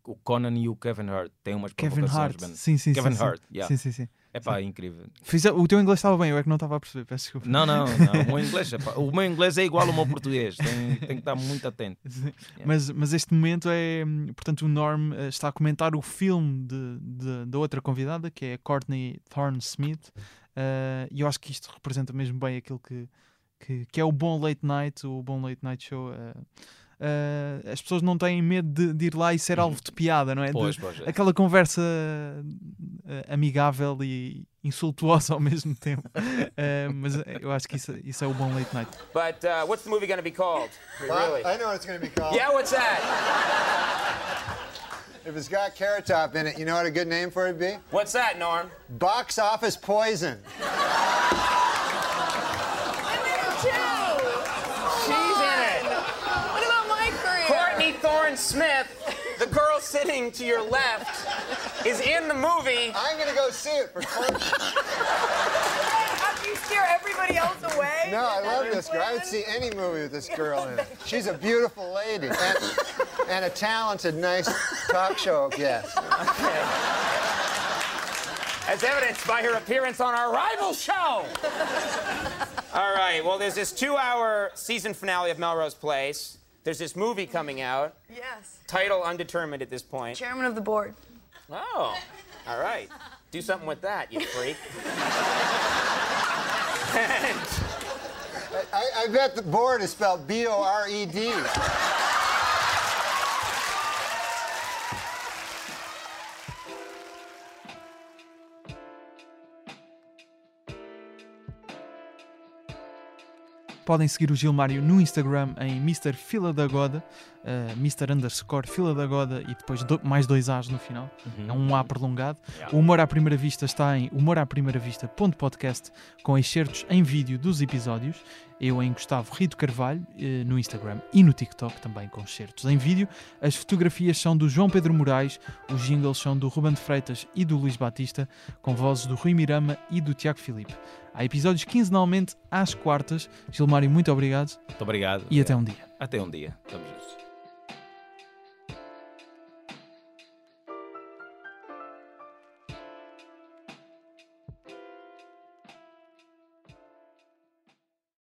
o, Conan e o Kevin Hart têm umas Kevin provocações, Hart, sim, sim, Kevin sim, sim. Hart, yeah. Sim, sim, sim. É pá, incrível. Fiz- o teu inglês estava bem, eu é que não estava a perceber, peço desculpa. Não, não, não. O meu inglês, epá, o meu inglês é igual ao meu português. Tem, tem que estar muito atento. Sim. Mas, mas este momento é. Portanto, o Norm eh, está a comentar o filme de, de- da outra convidada, que é a Courtney Thorne Smith, eh, e eu acho que isto representa mesmo bem aquilo que, que, que é o bom late night, o bom late night show. eh, eh, as pessoas não têm medo de, de ir lá e ser alvo de piada, não é? De- Pois, pois. é. aquela conversa amigável e insultuosa ao mesmo tempo. Mas eu acho que isso, isso é o bom late night. But uh, what's the movie going to be called? Really? I know what it's going to be called. Yeah, what's that? If it's got Carrot Top in it, you know what a good name for it would be? What's that, Norm? Box Office Poison. She's in it. What about my career? Courtney Thorne Smith, the girl sitting to your left, is in the movie. I'm going to go see it for fun. After you scare everybody else away? No, I love this girl. I would see any movie with this girl in it. She's a beautiful lady and, and a talented, nice talk show guest. as evidenced by her appearance on our rival show. All right, well, there's this two hour season finale of Melrose Place. There's this movie coming out, Yes. title undetermined at this point. Chairman of the board. Oh, all right. Do something with that, you freak. I, I bet the board is spelled B O R E D. Podem seguir o Gilmário no Instagram em Mr. Fila da Goda, uh, Mr. underscore Fila da Goda e depois do- mais dois A's no final. É um A prolongado. O Humor à Primeira Vista está em humoraprimeiravista.podcast com excertos em vídeo dos episódios. Eu em Gustavo Rito Carvalho eh, no Instagram e no TikTok também com excertos em vídeo. As fotografias são do João Pedro Moraes, os jingles são do Ruben de Freitas e do Luís Batista, com vozes do Rui Mirama e do Tiago Filipe. Há episódios quinzenalmente às quartas. Gilmário, muito obrigado Muito obrigado. e até um dia. Até um dia. Estamos juntos.